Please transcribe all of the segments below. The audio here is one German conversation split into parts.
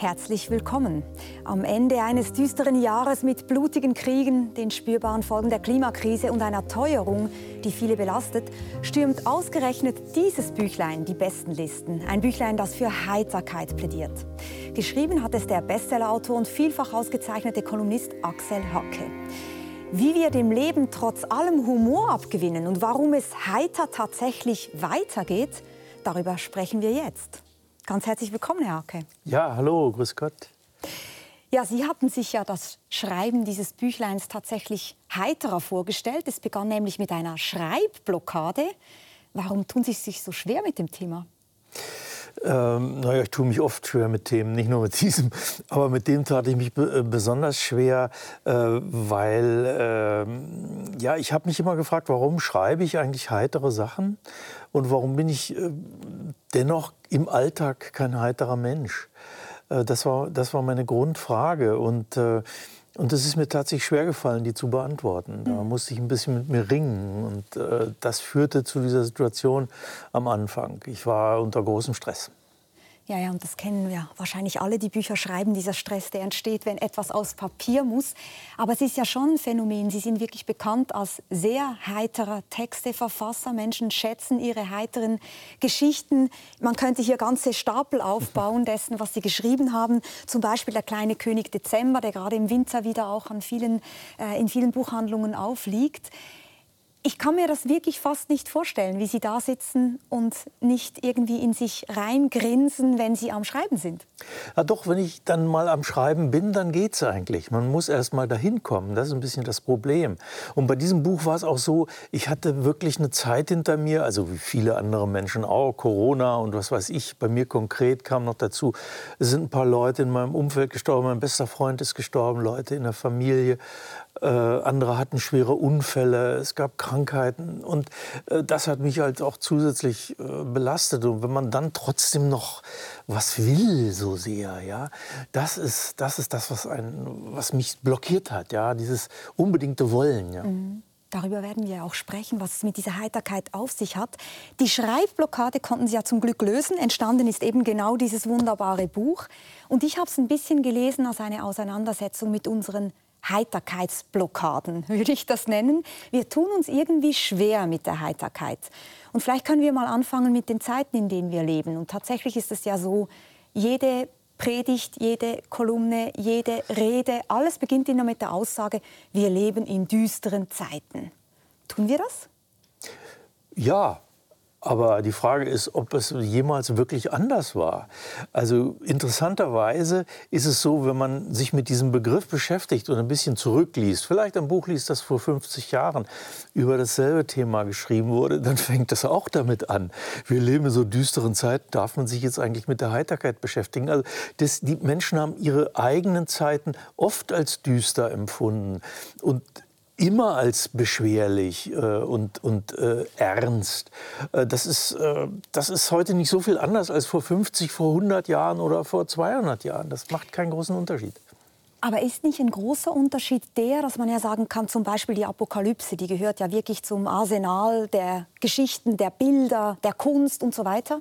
Herzlich willkommen. Am Ende eines düsteren Jahres mit blutigen Kriegen, den spürbaren Folgen der Klimakrise und einer Teuerung, die viele belastet, stürmt ausgerechnet dieses Büchlein die besten Listen. Ein Büchlein, das für Heiterkeit plädiert. Geschrieben hat es der Bestsellerautor und vielfach ausgezeichnete Kolumnist Axel Hacke. Wie wir dem Leben trotz allem Humor abgewinnen und warum es heiter tatsächlich weitergeht, darüber sprechen wir jetzt. Ganz herzlich willkommen, Herr Hake. Ja, hallo, grüß Gott. Ja, Sie hatten sich ja das Schreiben dieses Büchleins tatsächlich heiterer vorgestellt. Es begann nämlich mit einer Schreibblockade. Warum tun Sie sich so schwer mit dem Thema? Ähm, naja, ich tue mich oft schwer mit Themen, nicht nur mit diesem, aber mit dem tat ich mich äh, besonders schwer, äh, weil äh, ja, ich habe mich immer gefragt, warum schreibe ich eigentlich heitere Sachen und warum bin ich äh, dennoch im Alltag kein heiterer Mensch. Äh, das, war, das war meine Grundfrage und äh, und es ist mir tatsächlich schwer gefallen, die zu beantworten. Da mhm. musste ich ein bisschen mit mir ringen. Und das führte zu dieser Situation am Anfang. Ich war unter großem Stress. Ja, ja, und das kennen wir wahrscheinlich alle, die Bücher schreiben, dieser Stress, der entsteht, wenn etwas aus Papier muss. Aber es ist ja schon ein Phänomen. Sie sind wirklich bekannt als sehr heiterer Texteverfasser. Menschen schätzen ihre heiteren Geschichten. Man könnte hier ganze Stapel aufbauen dessen, was Sie geschrieben haben. Zum Beispiel der kleine König Dezember, der gerade im Winter wieder auch an vielen, äh, in vielen Buchhandlungen aufliegt. Ich kann mir das wirklich fast nicht vorstellen, wie Sie da sitzen und nicht irgendwie in sich reingrinsen, wenn Sie am Schreiben sind. Ja, doch, wenn ich dann mal am Schreiben bin, dann geht es eigentlich. Man muss erst mal dahin kommen. Das ist ein bisschen das Problem. Und bei diesem Buch war es auch so, ich hatte wirklich eine Zeit hinter mir, also wie viele andere Menschen auch, Corona und was weiß ich. Bei mir konkret kam noch dazu, es sind ein paar Leute in meinem Umfeld gestorben, mein bester Freund ist gestorben, Leute in der Familie. Äh, andere hatten schwere Unfälle, es gab Krankheiten und äh, das hat mich halt auch zusätzlich äh, belastet. Und wenn man dann trotzdem noch was will so sehr, ja, das ist das, ist das was, ein, was mich blockiert hat, ja, dieses unbedingte Wollen. Ja. Mhm. Darüber werden wir auch sprechen, was es mit dieser Heiterkeit auf sich hat. Die Schreibblockade konnten Sie ja zum Glück lösen. Entstanden ist eben genau dieses wunderbare Buch. Und ich habe es ein bisschen gelesen als eine Auseinandersetzung mit unseren Heiterkeitsblockaden, würde ich das nennen. Wir tun uns irgendwie schwer mit der Heiterkeit. Und vielleicht können wir mal anfangen mit den Zeiten, in denen wir leben. Und tatsächlich ist es ja so, jede Predigt, jede Kolumne, jede Rede, alles beginnt immer mit der Aussage, wir leben in düsteren Zeiten. Tun wir das? Ja, aber die Frage ist, ob es jemals wirklich anders war. Also interessanterweise ist es so, wenn man sich mit diesem Begriff beschäftigt und ein bisschen zurückliest, vielleicht ein Buch liest, das vor 50 Jahren über dasselbe Thema geschrieben wurde, dann fängt das auch damit an. Wir leben in so düsteren Zeiten, darf man sich jetzt eigentlich mit der Heiterkeit beschäftigen? Also das, die Menschen haben ihre eigenen Zeiten oft als düster empfunden. Und immer als beschwerlich äh, und, und äh, ernst. Äh, das, ist, äh, das ist heute nicht so viel anders als vor 50, vor 100 Jahren oder vor 200 Jahren. Das macht keinen großen Unterschied. Aber ist nicht ein großer Unterschied der, dass man ja sagen kann, zum Beispiel die Apokalypse, die gehört ja wirklich zum Arsenal der Geschichten, der Bilder, der Kunst und so weiter.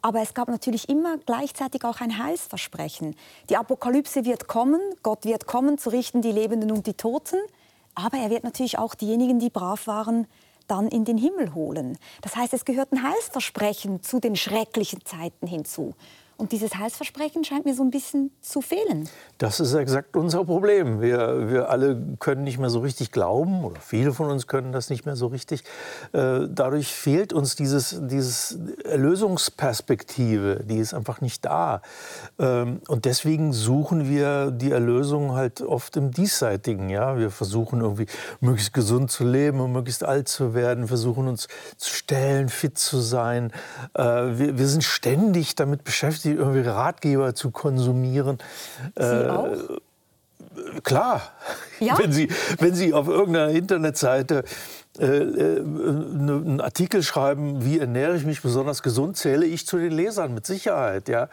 Aber es gab natürlich immer gleichzeitig auch ein Heilsversprechen. Die Apokalypse wird kommen, Gott wird kommen, zu richten die Lebenden und die Toten. Aber er wird natürlich auch diejenigen, die brav waren, dann in den Himmel holen. Das heißt, es gehört ein Heilsversprechen zu den schrecklichen Zeiten hinzu. Und dieses Heilsversprechen scheint mir so ein bisschen zu fehlen. Das ist exakt unser Problem. Wir, wir alle können nicht mehr so richtig glauben, oder viele von uns können das nicht mehr so richtig. Äh, dadurch fehlt uns dieses, dieses Erlösungsperspektive, die ist einfach nicht da. Ähm, und deswegen suchen wir die Erlösung halt oft im Diesseitigen. Ja? Wir versuchen irgendwie möglichst gesund zu leben und möglichst alt zu werden, versuchen uns zu stellen, fit zu sein. Äh, wir, wir sind ständig damit beschäftigt, irgendwie Ratgeber zu konsumieren. Sie äh, auch? Klar. Ja? Wenn, Sie, wenn Sie auf irgendeiner Internetseite äh, äh, einen Artikel schreiben, wie ernähre ich mich besonders gesund, zähle ich zu den Lesern mit Sicherheit. Ja?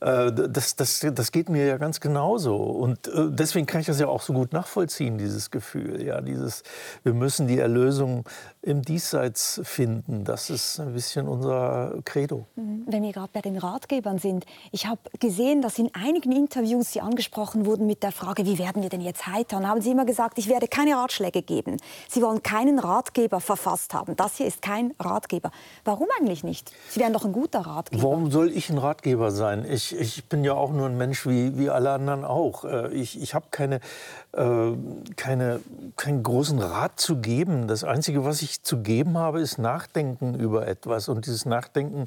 Äh, das, das, das geht mir ja ganz genauso. Und äh, deswegen kann ich das ja auch so gut nachvollziehen, dieses Gefühl. Ja? Dieses, wir müssen die Erlösung im Diesseits finden. Das ist ein bisschen unser Credo. Mhm. Wenn wir gerade bei den Ratgebern sind, ich habe gesehen, dass in einigen Interviews Sie angesprochen wurden mit der Frage, wie werden wir denn jetzt heiter? Und haben Sie immer gesagt, ich werde keine Ratschläge geben. Sie wollen keinen Ratgeber verfasst haben. Das hier ist kein Ratgeber. Warum eigentlich nicht? Sie wären doch ein guter Ratgeber. Warum soll ich ein Ratgeber sein? Ich, ich bin ja auch nur ein Mensch wie, wie alle anderen auch. Äh, ich, ich habe keine, äh, keine, keinen großen Rat zu geben. Das Einzige, was ich zu geben habe, ist Nachdenken über etwas. Und dieses Nachdenken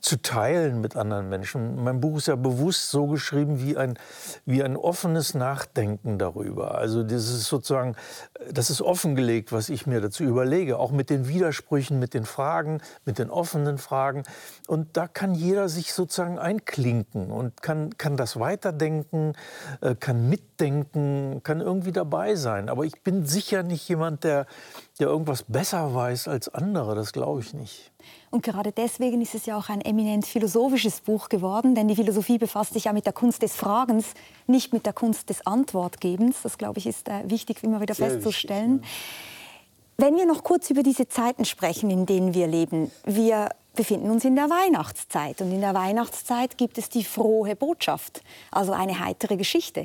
zu teilen mit anderen Menschen. Mein Buch ist ja bewusst so geschrieben wie ein, wie ein offenes Nachdenken darüber. Also das ist sozusagen, das ist offengelegt, was ich mir dazu überlege, auch mit den Widersprüchen, mit den Fragen, mit den offenen Fragen. Und da kann jeder sich sozusagen einklinken und kann, kann das weiterdenken, äh, kann mitdenken, kann irgendwie dabei sein. Aber ich bin sicher nicht jemand, der, der irgendwas besser weiß als andere. Das glaube ich nicht. Und gerade deswegen ist es ja auch ein eminent philosophisches Buch geworden, denn die Philosophie befasst sich ja mit der Kunst des Fragens, nicht mit der Kunst des Antwortgebens. Das, glaube ich, ist äh, wichtig, immer wieder Sehr festzustellen. Wichtig, ja. Wenn wir noch kurz über diese Zeiten sprechen, in denen wir leben. Wir befinden uns in der Weihnachtszeit und in der Weihnachtszeit gibt es die frohe Botschaft, also eine heitere Geschichte.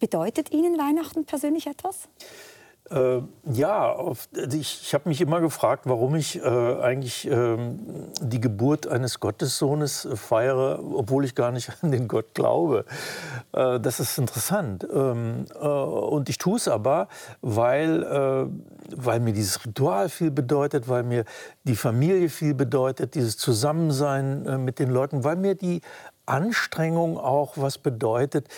Bedeutet Ihnen Weihnachten persönlich etwas? Äh, ja, also ich, ich habe mich immer gefragt, warum ich äh, eigentlich äh, die Geburt eines Gottessohnes feiere, obwohl ich gar nicht an den Gott glaube. Äh, das ist interessant. Ähm, äh, und ich tue es aber, weil, äh, weil mir dieses Ritual viel bedeutet, weil mir die Familie viel bedeutet, dieses Zusammensein mit den Leuten, weil mir die Anstrengung auch was bedeutet,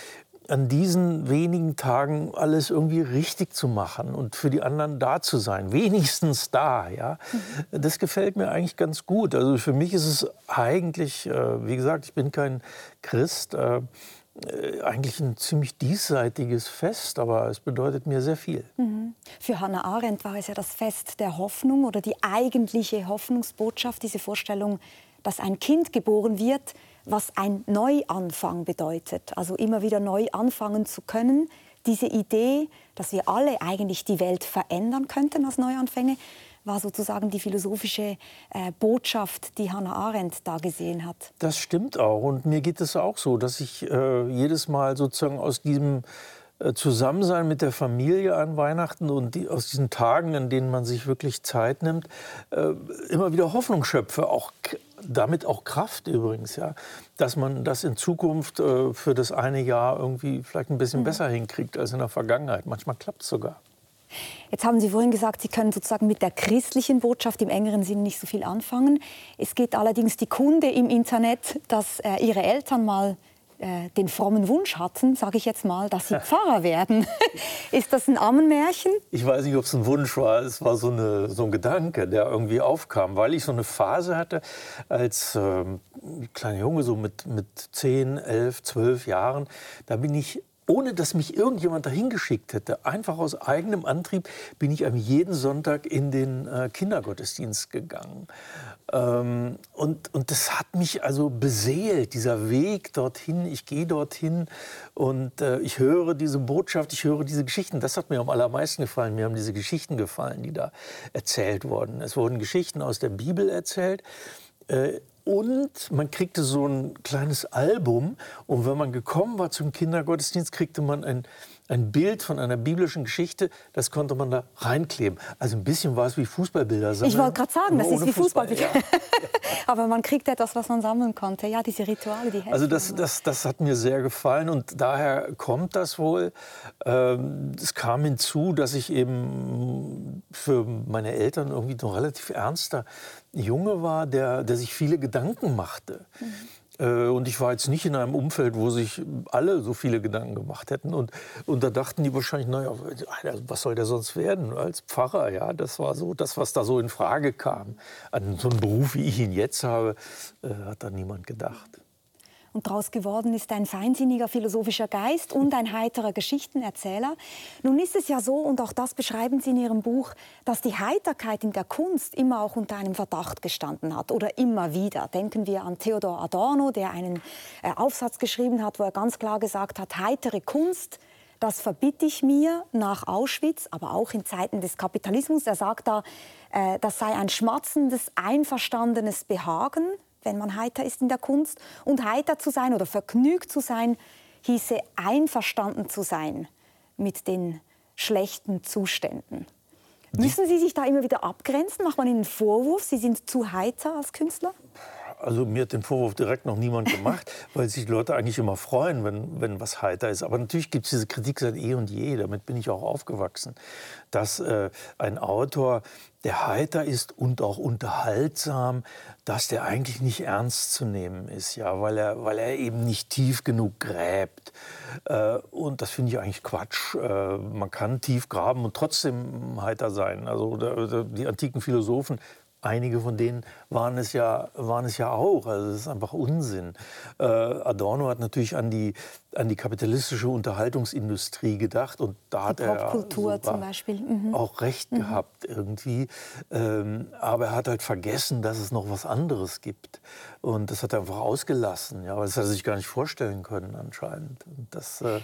an diesen wenigen Tagen alles irgendwie richtig zu machen und für die anderen da zu sein, wenigstens da, ja, das gefällt mir eigentlich ganz gut. Also für mich ist es eigentlich, äh, wie gesagt, ich bin kein Christ, äh, äh, eigentlich ein ziemlich diesseitiges Fest, aber es bedeutet mir sehr viel. Mhm. Für Hannah Arendt war es ja das Fest der Hoffnung oder die eigentliche Hoffnungsbotschaft, diese Vorstellung, dass ein Kind geboren wird, was ein Neuanfang bedeutet. Also immer wieder neu anfangen zu können. Diese Idee, dass wir alle eigentlich die Welt verändern könnten als Neuanfänge, war sozusagen die philosophische äh, Botschaft, die Hannah Arendt da gesehen hat. Das stimmt auch. Und mir geht es auch so, dass ich äh, jedes Mal sozusagen aus diesem äh, Zusammensein mit der Familie an Weihnachten und die, aus diesen Tagen, in denen man sich wirklich Zeit nimmt, äh, immer wieder Hoffnung schöpfe, auch damit auch Kraft übrigens, ja, dass man das in Zukunft äh, für das eine Jahr irgendwie vielleicht ein bisschen mhm. besser hinkriegt als in der Vergangenheit. Manchmal klappt es sogar. Jetzt haben Sie vorhin gesagt, Sie können sozusagen mit der christlichen Botschaft im engeren Sinne nicht so viel anfangen. Es geht allerdings die Kunde im Internet, dass äh, Ihre Eltern mal äh, den frommen Wunsch hatten, sage ich jetzt mal, dass sie Pfarrer werden. Ist das ein Ammenmärchen? Ich weiß nicht, ob es ein Wunsch war. Es war so, eine, so ein Gedanke, der irgendwie aufkam, weil ich so eine Phase hatte als ähm, kleiner Junge, so mit, mit 10, 11, 12 Jahren. Da bin ich ohne dass mich irgendjemand dahin geschickt hätte, einfach aus eigenem Antrieb, bin ich am jeden Sonntag in den äh, Kindergottesdienst gegangen. Ähm, und, und das hat mich also beseelt, dieser Weg dorthin. Ich gehe dorthin und äh, ich höre diese Botschaft, ich höre diese Geschichten. Das hat mir am allermeisten gefallen. Mir haben diese Geschichten gefallen, die da erzählt wurden. Es wurden Geschichten aus der Bibel erzählt. Und man kriegte so ein kleines Album. Und wenn man gekommen war zum Kindergottesdienst, kriegte man ein, ein Bild von einer biblischen Geschichte. Das konnte man da reinkleben. Also ein bisschen war es wie Fußballbilder sammeln. Ich wollte gerade sagen, das ist wie Fußballbilder. Fußball, ja. Aber man kriegt etwas, was man sammeln konnte. Ja, diese Rituale, die helfen. Also das, das, das hat mir sehr gefallen. Und daher kommt das wohl. Ähm, es kam hinzu, dass ich eben für meine Eltern irgendwie noch relativ ernster Junge war, der, der sich viele Gedanken machte. Mhm. Und ich war jetzt nicht in einem Umfeld, wo sich alle so viele Gedanken gemacht hätten. Und, und da dachten die wahrscheinlich, naja, was soll der sonst werden als Pfarrer? Ja, das war so das, was da so in Frage kam. An so einen Beruf, wie ich ihn jetzt habe, äh, hat da niemand gedacht. Und daraus geworden ist ein feinsinniger philosophischer Geist und ein heiterer Geschichtenerzähler. Nun ist es ja so, und auch das beschreiben Sie in Ihrem Buch, dass die Heiterkeit in der Kunst immer auch unter einem Verdacht gestanden hat oder immer wieder. Denken wir an Theodor Adorno, der einen äh, Aufsatz geschrieben hat, wo er ganz klar gesagt hat, heitere Kunst das verbitte ich mir nach Auschwitz, aber auch in Zeiten des Kapitalismus. Er sagt da, äh, das sei ein schmatzendes, einverstandenes Behagen, wenn man heiter ist in der Kunst. Und heiter zu sein oder vergnügt zu sein, hieße einverstanden zu sein mit den schlechten Zuständen. Müssen Sie sich da immer wieder abgrenzen? Macht man Ihnen einen Vorwurf, Sie sind zu heiter als Künstler? Also mir hat den Vorwurf direkt noch niemand gemacht, weil sich Leute eigentlich immer freuen, wenn, wenn was heiter ist. Aber natürlich gibt es diese Kritik seit eh und je, damit bin ich auch aufgewachsen, dass äh, ein Autor, der heiter ist und auch unterhaltsam, dass der eigentlich nicht ernst zu nehmen ist, ja, weil er, weil er eben nicht tief genug gräbt. Äh, und das finde ich eigentlich Quatsch. Äh, man kann tief graben und trotzdem heiter sein. Also die antiken Philosophen Einige von denen waren es ja, waren es ja auch. Also das ist einfach Unsinn. Äh, Adorno hat natürlich an die, an die kapitalistische Unterhaltungsindustrie gedacht und da hat er Popkultur zum Beispiel. Mhm. auch recht mhm. gehabt irgendwie. Ähm, aber er hat halt vergessen, dass es noch was anderes gibt. Und das hat er einfach ausgelassen. Ja, das hat er sich gar nicht vorstellen können anscheinend. Und das, äh,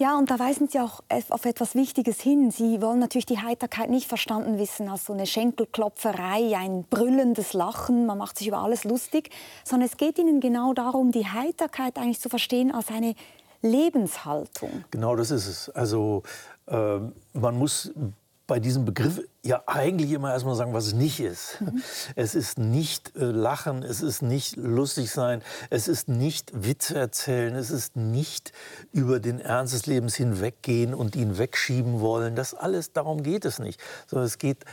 ja, und da weisen Sie auch auf etwas Wichtiges hin. Sie wollen natürlich die Heiterkeit nicht verstanden wissen als so eine Schenkelklopferei, ein brüllendes Lachen, man macht sich über alles lustig, sondern es geht Ihnen genau darum, die Heiterkeit eigentlich zu verstehen als eine Lebenshaltung. Genau das ist es. Also äh, man muss bei diesem Begriff ja eigentlich immer erstmal sagen, was es nicht ist. Mhm. Es ist nicht äh, Lachen, es ist nicht lustig sein, es ist nicht Witze erzählen, es ist nicht über den Ernst des Lebens hinweggehen und ihn wegschieben wollen. Das alles, darum geht es nicht. Sondern es geht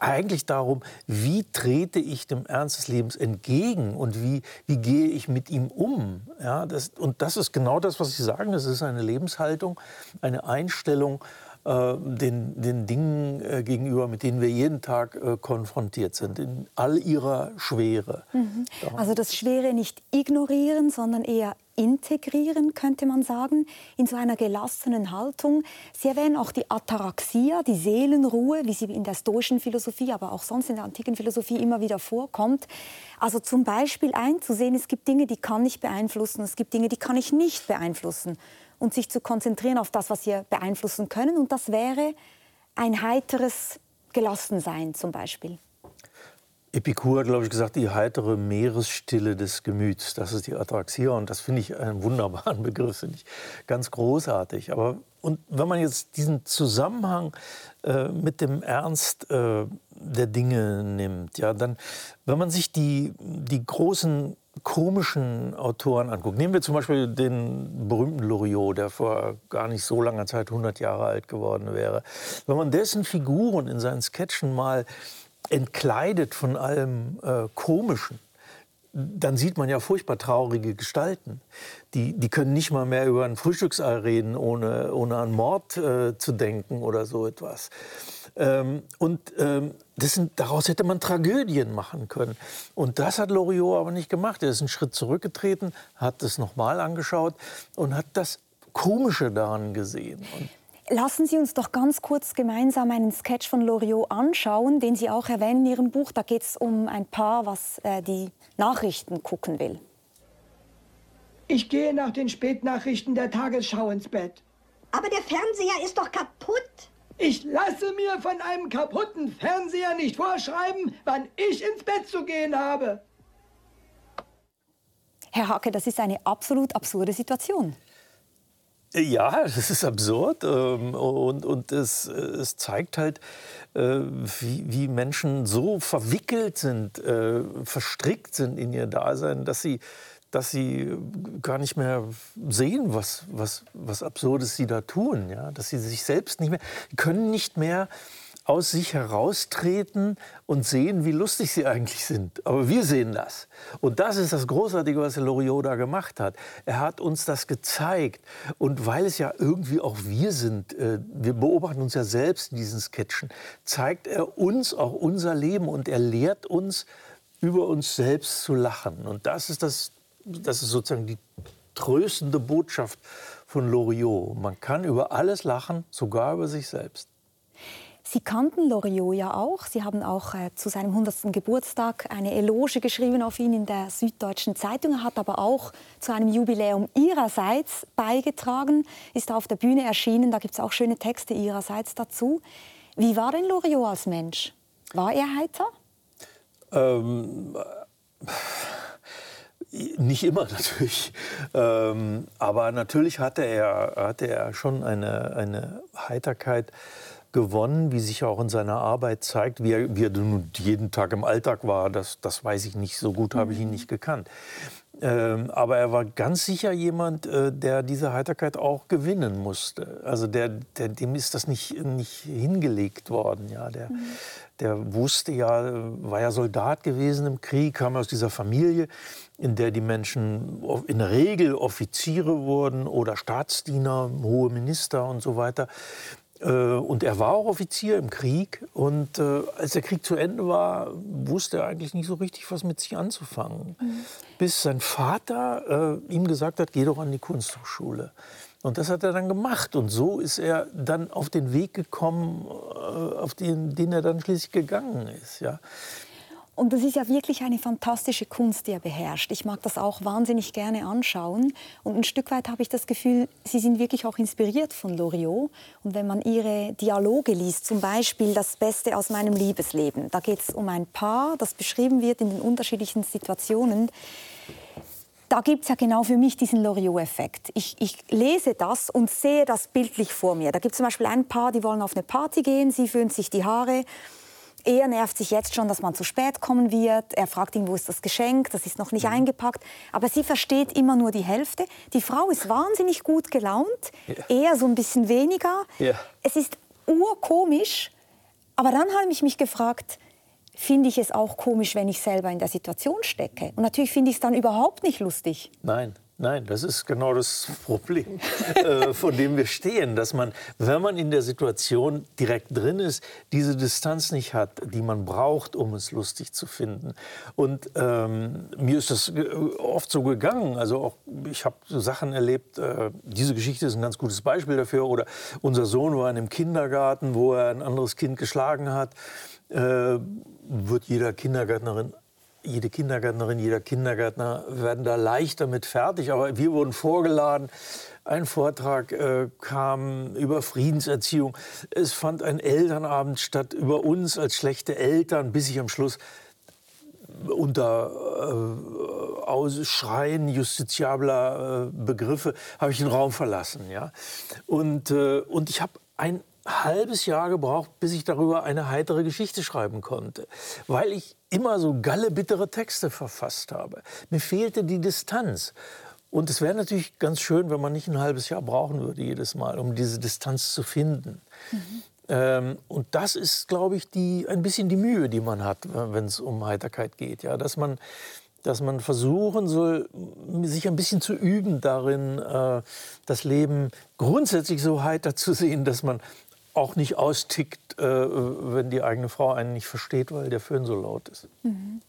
eigentlich darum, wie trete ich dem Ernst des Lebens entgegen und wie, wie gehe ich mit ihm um. Ja, das, und das ist genau das, was Sie sagen. Es ist eine Lebenshaltung, eine Einstellung, den, den Dingen äh, gegenüber, mit denen wir jeden Tag äh, konfrontiert sind, in all ihrer Schwere. Mhm. Also das Schwere nicht ignorieren, sondern eher integrieren, könnte man sagen, in so einer gelassenen Haltung. Sie erwähnen auch die Ataraxia, die Seelenruhe, wie sie in der stoischen Philosophie, aber auch sonst in der antiken Philosophie immer wieder vorkommt. Also zum Beispiel einzusehen, es gibt Dinge, die kann ich beeinflussen, es gibt Dinge, die kann ich nicht beeinflussen und sich zu konzentrieren auf das, was wir beeinflussen können. Und das wäre ein heiteres Gelassensein zum Beispiel. Epikur hat, glaube ich, gesagt, die heitere Meeresstille des Gemüts. Das ist die Ataraxia und das finde ich einen wunderbaren Begriff, finde ich ganz großartig. Aber und wenn man jetzt diesen Zusammenhang äh, mit dem Ernst äh, der Dinge nimmt, ja, dann, wenn man sich die, die großen komischen Autoren anguckt, nehmen wir zum Beispiel den berühmten Loriot, der vor gar nicht so langer Zeit 100 Jahre alt geworden wäre. Wenn man dessen Figuren in seinen Sketchen mal entkleidet von allem äh, Komischen, dann sieht man ja furchtbar traurige Gestalten. Die, die können nicht mal mehr über ein Frühstücksei reden, ohne, ohne an Mord äh, zu denken oder so etwas. Ähm, und ähm, sind, daraus hätte man Tragödien machen können. Und das hat Loriot aber nicht gemacht. Er ist einen Schritt zurückgetreten, hat es nochmal angeschaut und hat das Komische daran gesehen. Und Lassen Sie uns doch ganz kurz gemeinsam einen Sketch von Loriot anschauen, den Sie auch erwähnen in Ihrem Buch. Da geht es um ein Paar, was äh, die Nachrichten gucken will. Ich gehe nach den Spätnachrichten der Tagesschau ins Bett. Aber der Fernseher ist doch kaputt. Ich lasse mir von einem kaputten Fernseher nicht vorschreiben, wann ich ins Bett zu gehen habe. Herr Hacke, das ist eine absolut absurde Situation. Ja, das ist absurd ähm, und, und es, es zeigt halt, äh, wie, wie Menschen so verwickelt sind, äh, verstrickt sind in ihr Dasein, dass sie dass sie gar nicht mehr sehen, was, was, was Absurdes sie da tun. Ja? Dass sie sich selbst nicht mehr, können nicht mehr aus sich heraustreten und sehen, wie lustig sie eigentlich sind. Aber wir sehen das. Und das ist das Großartige, was Loriot da gemacht hat. Er hat uns das gezeigt. Und weil es ja irgendwie auch wir sind, äh, wir beobachten uns ja selbst in diesen Sketchen, zeigt er uns auch unser Leben und er lehrt uns, über uns selbst zu lachen. Und das ist das das ist sozusagen die tröstende Botschaft von Loriot. Man kann über alles lachen, sogar über sich selbst. Sie kannten Loriot ja auch. Sie haben auch äh, zu seinem 100. Geburtstag eine Eloge geschrieben auf ihn in der Süddeutschen Zeitung. Er hat aber auch zu einem Jubiläum Ihrerseits beigetragen, ist auf der Bühne erschienen. Da gibt es auch schöne Texte Ihrerseits dazu. Wie war denn Loriot als Mensch? War er heiter? Ähm, nicht immer natürlich. Ähm, aber natürlich hatte er, hatte er schon eine, eine Heiterkeit gewonnen, wie sich auch in seiner Arbeit zeigt. Wie er, wie er nun jeden Tag im Alltag war, das, das weiß ich nicht. So gut habe ich ihn mhm. nicht gekannt. Ähm, aber er war ganz sicher jemand, äh, der diese Heiterkeit auch gewinnen musste. Also der, der, dem ist das nicht, nicht hingelegt worden. Ja. Der, mhm. der wusste ja, war ja Soldat gewesen im Krieg, kam aus dieser Familie, in der die Menschen in der Regel Offiziere wurden oder Staatsdiener, hohe Minister und so weiter. Äh, und er war auch Offizier im Krieg. Und äh, als der Krieg zu Ende war, wusste er eigentlich nicht so richtig, was mit sich anzufangen. Mhm. Bis sein Vater äh, ihm gesagt hat, geh doch an die Kunsthochschule. Und das hat er dann gemacht. Und so ist er dann auf den Weg gekommen, äh, auf den, den er dann schließlich gegangen ist. Ja. Und das ist ja wirklich eine fantastische Kunst, die er beherrscht. Ich mag das auch wahnsinnig gerne anschauen. Und ein Stück weit habe ich das Gefühl, Sie sind wirklich auch inspiriert von Loriot. Und wenn man Ihre Dialoge liest, zum Beispiel Das Beste aus meinem Liebesleben, da geht es um ein Paar, das beschrieben wird in den unterschiedlichen Situationen. Da gibt es ja genau für mich diesen Loriot-Effekt. Ich, ich, lese das und sehe das bildlich vor mir. Da gibt es zum Beispiel ein Paar, die wollen auf eine Party gehen, sie föhnt sich die Haare er nervt sich jetzt schon, dass man zu spät kommen wird. Er fragt ihn, wo ist das Geschenk? Das ist noch nicht mhm. eingepackt. Aber sie versteht immer nur die Hälfte. Die Frau ist wahnsinnig gut gelaunt, ja. er so ein bisschen weniger. Ja. Es ist urkomisch. Aber dann habe ich mich gefragt, finde ich es auch komisch, wenn ich selber in der Situation stecke? Und natürlich finde ich es dann überhaupt nicht lustig. Nein. Nein, das ist genau das Problem, äh, vor dem wir stehen, dass man, wenn man in der Situation direkt drin ist, diese Distanz nicht hat, die man braucht, um es lustig zu finden. Und ähm, mir ist das äh, oft so gegangen. Also auch ich habe so Sachen erlebt. Äh, diese Geschichte ist ein ganz gutes Beispiel dafür. Oder unser Sohn war in einem Kindergarten, wo er ein anderes Kind geschlagen hat. Äh, wird jeder Kindergärtnerin jede Kindergärtnerin, jeder Kindergärtner werden da leicht damit fertig. Aber wir wurden vorgeladen. Ein Vortrag äh, kam über Friedenserziehung. Es fand ein Elternabend statt über uns als schlechte Eltern, bis ich am Schluss unter äh, Ausschreien justiziabler äh, Begriffe habe ich den Raum verlassen. Ja? Und, äh, und ich habe ein halbes Jahr gebraucht, bis ich darüber eine heitere Geschichte schreiben konnte, weil ich immer so gallebittere Texte verfasst habe. Mir fehlte die Distanz. Und es wäre natürlich ganz schön, wenn man nicht ein halbes Jahr brauchen würde jedes Mal, um diese Distanz zu finden. Mhm. Ähm, und das ist, glaube ich, die, ein bisschen die Mühe, die man hat, wenn es um Heiterkeit geht. Ja? Dass, man, dass man versuchen soll, sich ein bisschen zu üben darin, äh, das Leben grundsätzlich so heiter zu sehen, dass man auch nicht austickt, äh, wenn die eigene Frau einen nicht versteht, weil der Föhn so laut ist. Mhm.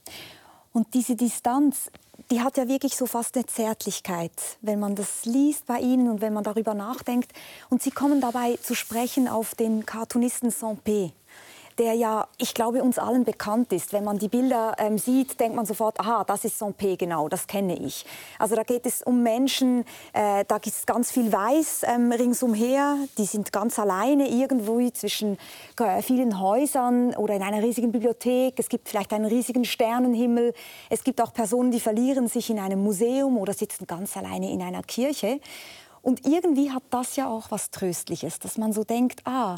Und diese Distanz, die hat ja wirklich so fast eine Zärtlichkeit, wenn man das liest bei Ihnen und wenn man darüber nachdenkt. Und Sie kommen dabei zu sprechen auf den Cartoonisten Saint-Pé der ja, ich glaube, uns allen bekannt ist. Wenn man die Bilder ähm, sieht, denkt man sofort, aha, das ist Saint-Pé, genau, das kenne ich. Also da geht es um Menschen, äh, da gibt es ganz viel Weiß ähm, ringsumher, die sind ganz alleine irgendwo zwischen äh, vielen Häusern oder in einer riesigen Bibliothek. Es gibt vielleicht einen riesigen Sternenhimmel. Es gibt auch Personen, die verlieren sich in einem Museum oder sitzen ganz alleine in einer Kirche. Und irgendwie hat das ja auch was Tröstliches, dass man so denkt, ah,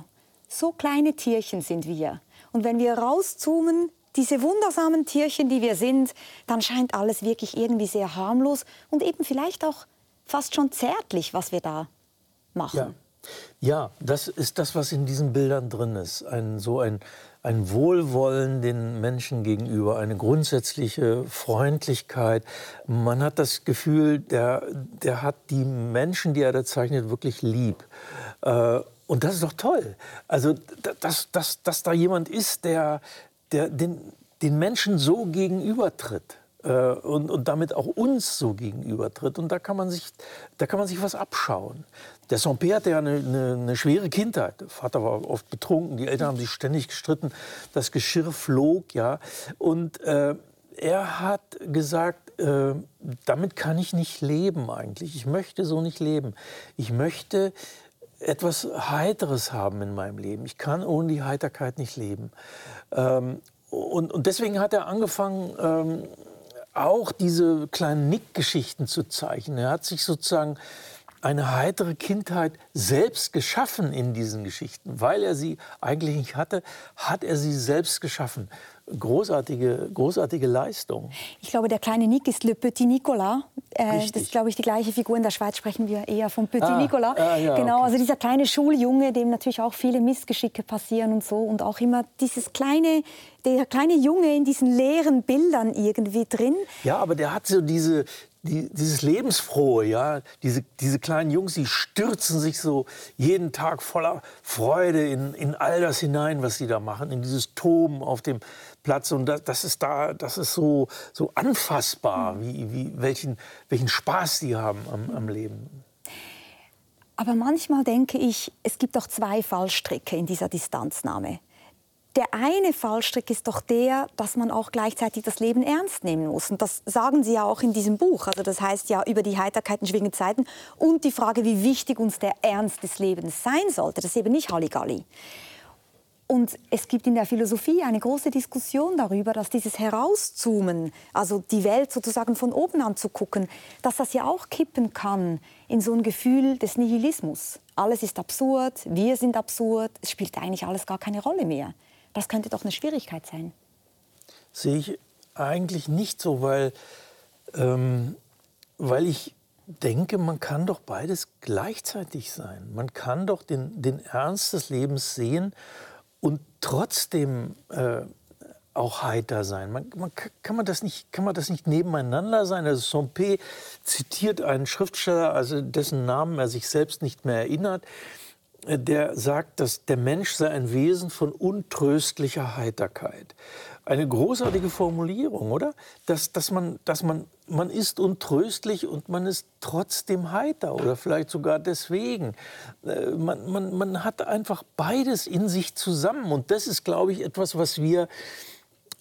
so kleine Tierchen sind wir. Und wenn wir rauszoomen, diese wundersamen Tierchen, die wir sind, dann scheint alles wirklich irgendwie sehr harmlos und eben vielleicht auch fast schon zärtlich, was wir da machen. Ja. Ja, das ist das, was in diesen Bildern drin ist. Ein, so ein, ein Wohlwollen den Menschen gegenüber, eine grundsätzliche Freundlichkeit. Man hat das Gefühl, der, der hat die Menschen, die er da zeichnet, wirklich lieb. Äh, und das ist doch toll. Also, dass, dass, dass da jemand ist, der, der den, den Menschen so gegenübertritt. äh, und, und damit auch uns so gegenübertritt. Und da kann man sich, da kann man sich was abschauen. Der Saint-Pierre hatte ja eine, eine, eine, schwere Kindheit. Der Vater war oft betrunken, die Eltern haben sich ständig gestritten, das Geschirr flog, ja. Und äh, er hat gesagt, äh, damit kann ich nicht leben eigentlich. Ich möchte so nicht leben. Ich möchte etwas Heiteres haben in meinem Leben. Ich kann ohne die Heiterkeit nicht leben. Ähm, und, und, deswegen hat er angefangen, ähm, auch diese kleinen Nick-Geschichten zu zeichnen. Er hat sich sozusagen eine heitere Kindheit selbst geschaffen in diesen Geschichten. Weil er sie eigentlich nicht hatte, hat er sie selbst geschaffen großartige, großartige Leistung. Ich glaube, der kleine Nick ist Le Petit Nicolas. Äh, das ist, glaube ich, die gleiche Figur. In der Schweiz sprechen wir eher vom Petit ah, Nicolas. Ah, ja, genau, okay. also dieser kleine Schuljunge, dem natürlich auch viele Missgeschicke passieren und so. Und auch immer dieses kleine, der kleine Junge in diesen leeren Bildern irgendwie drin. Ja, aber der hat so diese, die, dieses Lebensfrohe, ja, diese, diese kleinen Jungs, die stürzen sich so jeden Tag voller Freude in, in all das hinein, was sie da machen, in dieses Toben auf dem Platz. Und das, das ist da, das ist so, so anfassbar, wie, wie, welchen, welchen Spaß die haben am, am Leben. Aber manchmal denke ich, es gibt doch zwei Fallstricke in dieser Distanznahme. Der eine Fallstrick ist doch der, dass man auch gleichzeitig das Leben ernst nehmen muss. Und das sagen Sie ja auch in diesem Buch. Also das heißt ja über die Heiterkeit in schwierigen Zeiten und die Frage, wie wichtig uns der Ernst des Lebens sein sollte. Das ist eben nicht Halligalli. Und es gibt in der Philosophie eine große Diskussion darüber, dass dieses Herauszoomen, also die Welt sozusagen von oben anzugucken, dass das ja auch kippen kann in so ein Gefühl des Nihilismus. Alles ist absurd, wir sind absurd, es spielt eigentlich alles gar keine Rolle mehr. Das könnte doch eine Schwierigkeit sein. Sehe ich eigentlich nicht so, weil, ähm, weil ich denke, man kann doch beides gleichzeitig sein. Man kann doch den, den Ernst des Lebens sehen und trotzdem äh, auch heiter sein. Man, man, kann, man das nicht, kann man das nicht nebeneinander sein? Also Saint-Pé zitiert einen Schriftsteller, also dessen Namen er sich selbst nicht mehr erinnert, der sagt, dass der Mensch sei ein Wesen von untröstlicher Heiterkeit. Eine großartige Formulierung, oder? Dass, dass, man, dass man, man ist untröstlich und man ist trotzdem heiter oder vielleicht sogar deswegen. Äh, man, man, man hat einfach beides in sich zusammen und das ist, glaube ich, etwas, was wir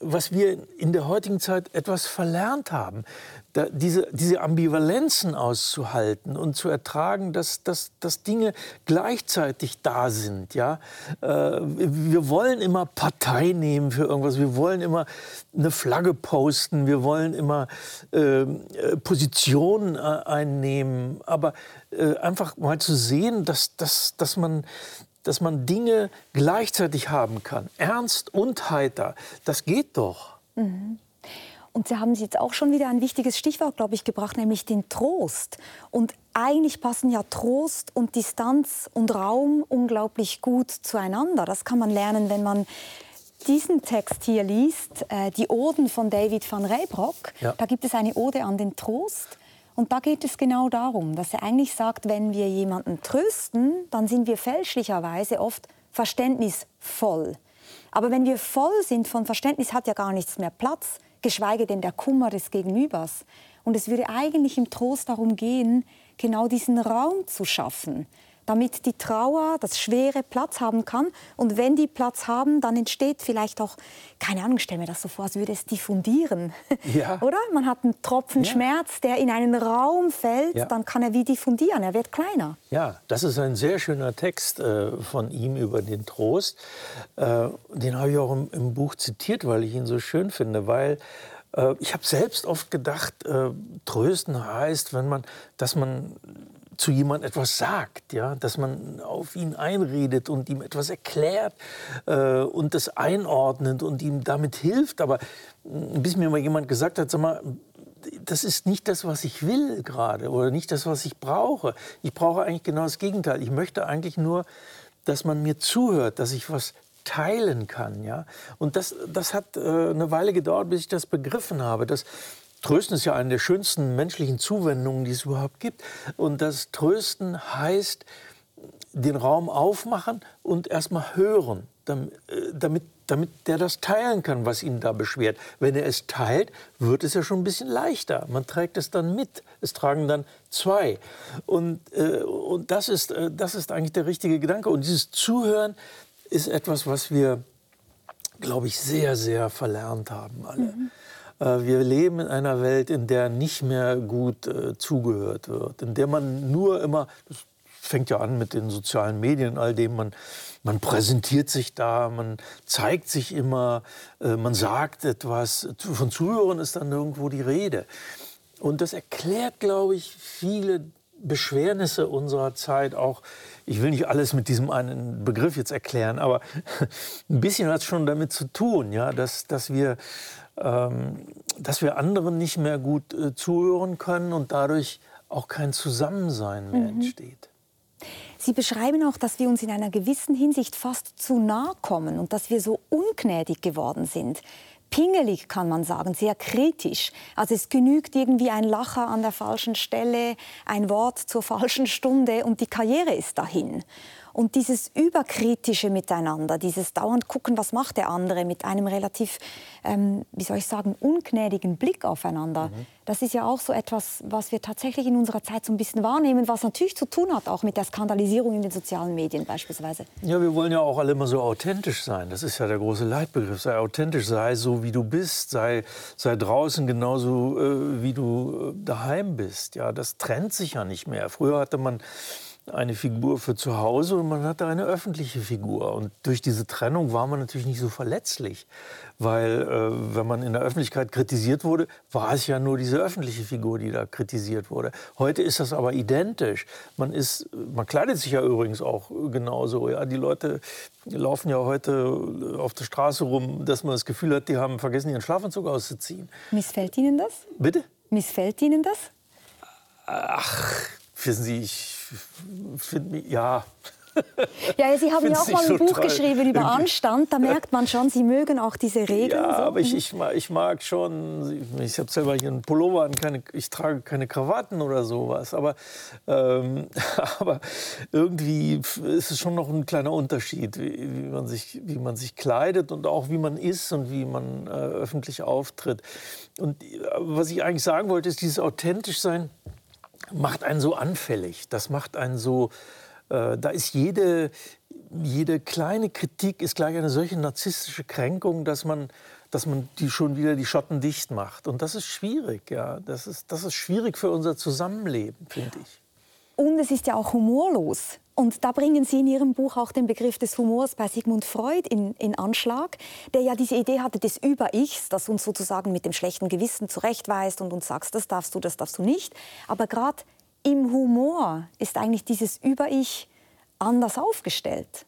was wir in der heutigen Zeit etwas verlernt haben, da, diese, diese Ambivalenzen auszuhalten und zu ertragen, dass, dass, dass Dinge gleichzeitig da sind. Ja? Äh, wir wollen immer Partei nehmen für irgendwas, wir wollen immer eine Flagge posten, wir wollen immer ähm, äh, Positionen äh, einnehmen, aber äh, einfach mal zu sehen, dass, dass, dass man dass man Dinge gleichzeitig haben kann. Ernst und heiter. Das geht doch. Mhm. Und Sie haben jetzt auch schon wieder ein wichtiges Stichwort, glaube ich, gebracht, nämlich den Trost. Und eigentlich passen ja Trost und Distanz und Raum unglaublich gut zueinander. Das kann man lernen, wenn man diesen Text hier liest, äh, die Oden von David van Rijbrock. Ja. Da gibt es eine Ode an den Trost. Und da geht es genau darum, dass er eigentlich sagt, wenn wir jemanden trösten, dann sind wir fälschlicherweise oft verständnisvoll. Aber wenn wir voll sind von Verständnis, hat ja gar nichts mehr Platz, geschweige denn der Kummer des Gegenübers. Und es würde eigentlich im Trost darum gehen, genau diesen Raum zu schaffen, damit die Trauer, das Schwere Platz haben kann. Und wenn die Platz haben, dann entsteht vielleicht auch, keine Ahnung, stell mir das so vor, als würde es diffundieren. Ja. Oder? Man hat einen Tropfen ja. Schmerz, der in einen Raum fällt, ja. dann kann er wie diffundieren, er wird kleiner. Ja, das ist ein sehr schöner Text äh, von ihm über den Trost. Äh, den habe ich auch im, im, Buch zitiert, weil ich ihn so schön finde, weil äh, ich habe selbst oft gedacht, äh, trösten heißt, wenn man, dass man zu jemand etwas sagt, ja, dass man auf ihn einredet und ihm etwas erklärt äh, und das einordnet und ihm damit hilft. Aber mm, bis mir mal jemand gesagt hat, sag mal, das ist nicht das, was ich will gerade oder nicht das, was ich brauche. Ich brauche eigentlich genau das Gegenteil. Ich möchte eigentlich nur, dass man mir zuhört, dass ich was teilen kann. Ja? Und das, das hat äh, eine Weile gedauert, bis ich das begriffen habe, dass Trösten ist ja eine der schönsten menschlichen Zuwendungen, die es überhaupt gibt. Und das Trösten heißt, den Raum aufmachen und erstmal hören, damit, damit der das teilen kann, was ihn da beschwert. Wenn er es teilt, wird es ja schon ein bisschen leichter. Man trägt es dann mit. Es tragen dann zwei. Und, äh, und das, ist, äh, das ist eigentlich der richtige Gedanke. Und dieses Zuhören ist etwas, was wir, glaube ich, sehr, sehr verlernt haben alle. Mhm. Äh, wir leben in einer Welt, in der nicht mehr gut äh, zugehört wird, in der man nur immer, das fängt ja an mit den sozialen Medien, all dem man man präsentiert sich da, man zeigt sich immer, äh, man sagt etwas. Von Zuhörern ist dann nirgendwo die Rede. Und das erklärt, glaube ich, viele Beschwernisse unserer Zeit auch. Ich will nicht alles mit diesem einen Begriff jetzt erklären, aber ein bisschen hat es schon damit zu tun, ja, dass, dass, wir, dass wir anderen nicht mehr gut äh, zuhören können und dadurch auch kein Zusammensein mehr mhm. entsteht. Sie beschreiben auch, dass wir uns in einer gewissen Hinsicht fast zu nah kommen und dass wir so ungnädig geworden sind. Pingelig kann man sagen, sehr kritisch. Also es genügt irgendwie ein Lacher an der falschen Stelle, ein Wort zur falschen Stunde und die Karriere ist dahin. Und dieses überkritische Miteinander, dieses dauernd gucken, was macht der andere, mit einem relativ, ähm, wie soll ich sagen, ungnädigen Blick aufeinander, mhm. das ist ja auch so etwas, was wir tatsächlich in unserer Zeit so ein bisschen wahrnehmen, was natürlich zu tun hat, auch mit der Skandalisierung in den sozialen Medien beispielsweise. Ja, wir wollen ja auch alle immer so authentisch sein. Das ist ja der große Leitbegriff. Sei authentisch, sei so, wie du bist, sei, sei draußen genauso, äh, wie du äh, daheim bist. Ja, das trennt sich ja nicht mehr. Früher hatte man eine Figur für zu Hause und man hatte eine öffentliche Figur. Und durch diese Trennung war man natürlich nicht so verletzlich, weil äh, wenn man in der Öffentlichkeit kritisiert wurde, war es ja nur diese öffentliche Figur, die da kritisiert wurde. Heute ist das aber identisch. Man, ist, man kleidet sich ja übrigens auch genauso. Ja? Die Leute laufen ja heute auf der Straße rum, dass man das Gefühl hat, die haben vergessen, ihren Schlafanzug auszuziehen. Missfällt Ihnen das? Bitte? Missfällt Ihnen das? Ach, wissen Sie, ich finde mich, ja. Ja, Sie haben ja auch mal ein Buch toll. geschrieben über Anstand. Da merkt man schon, Sie mögen auch diese Regeln. Ja, so. aber ich, ich, mag, ich mag schon, ich habe selber hier einen Pullover an, keine, ich trage keine Krawatten oder sowas. Aber, ähm, aber irgendwie ist es schon noch ein kleiner Unterschied, wie, wie, man sich, wie man sich kleidet und auch wie man ist und wie man äh, öffentlich auftritt. Und äh, was ich eigentlich sagen wollte, ist dieses authentisch sein macht einen so anfällig. Das macht einen so, äh, da ist jede, jede kleine Kritik ist gleich eine solche narzisstische Kränkung, dass man, dass man die schon wieder die Schotten dicht macht. Und das ist schwierig, ja. Das ist, das ist schwierig für unser Zusammenleben, finde ich. Und es ist ja auch humorlos. Und da bringen Sie in Ihrem Buch auch den Begriff des Humors bei Sigmund Freud in, in Anschlag, der ja diese Idee hatte des Über-Ichs, das uns sozusagen mit dem schlechten Gewissen zurechtweist und uns sagt, das darfst du, das darfst du nicht. Aber gerade im Humor ist eigentlich dieses Über-Ich anders aufgestellt.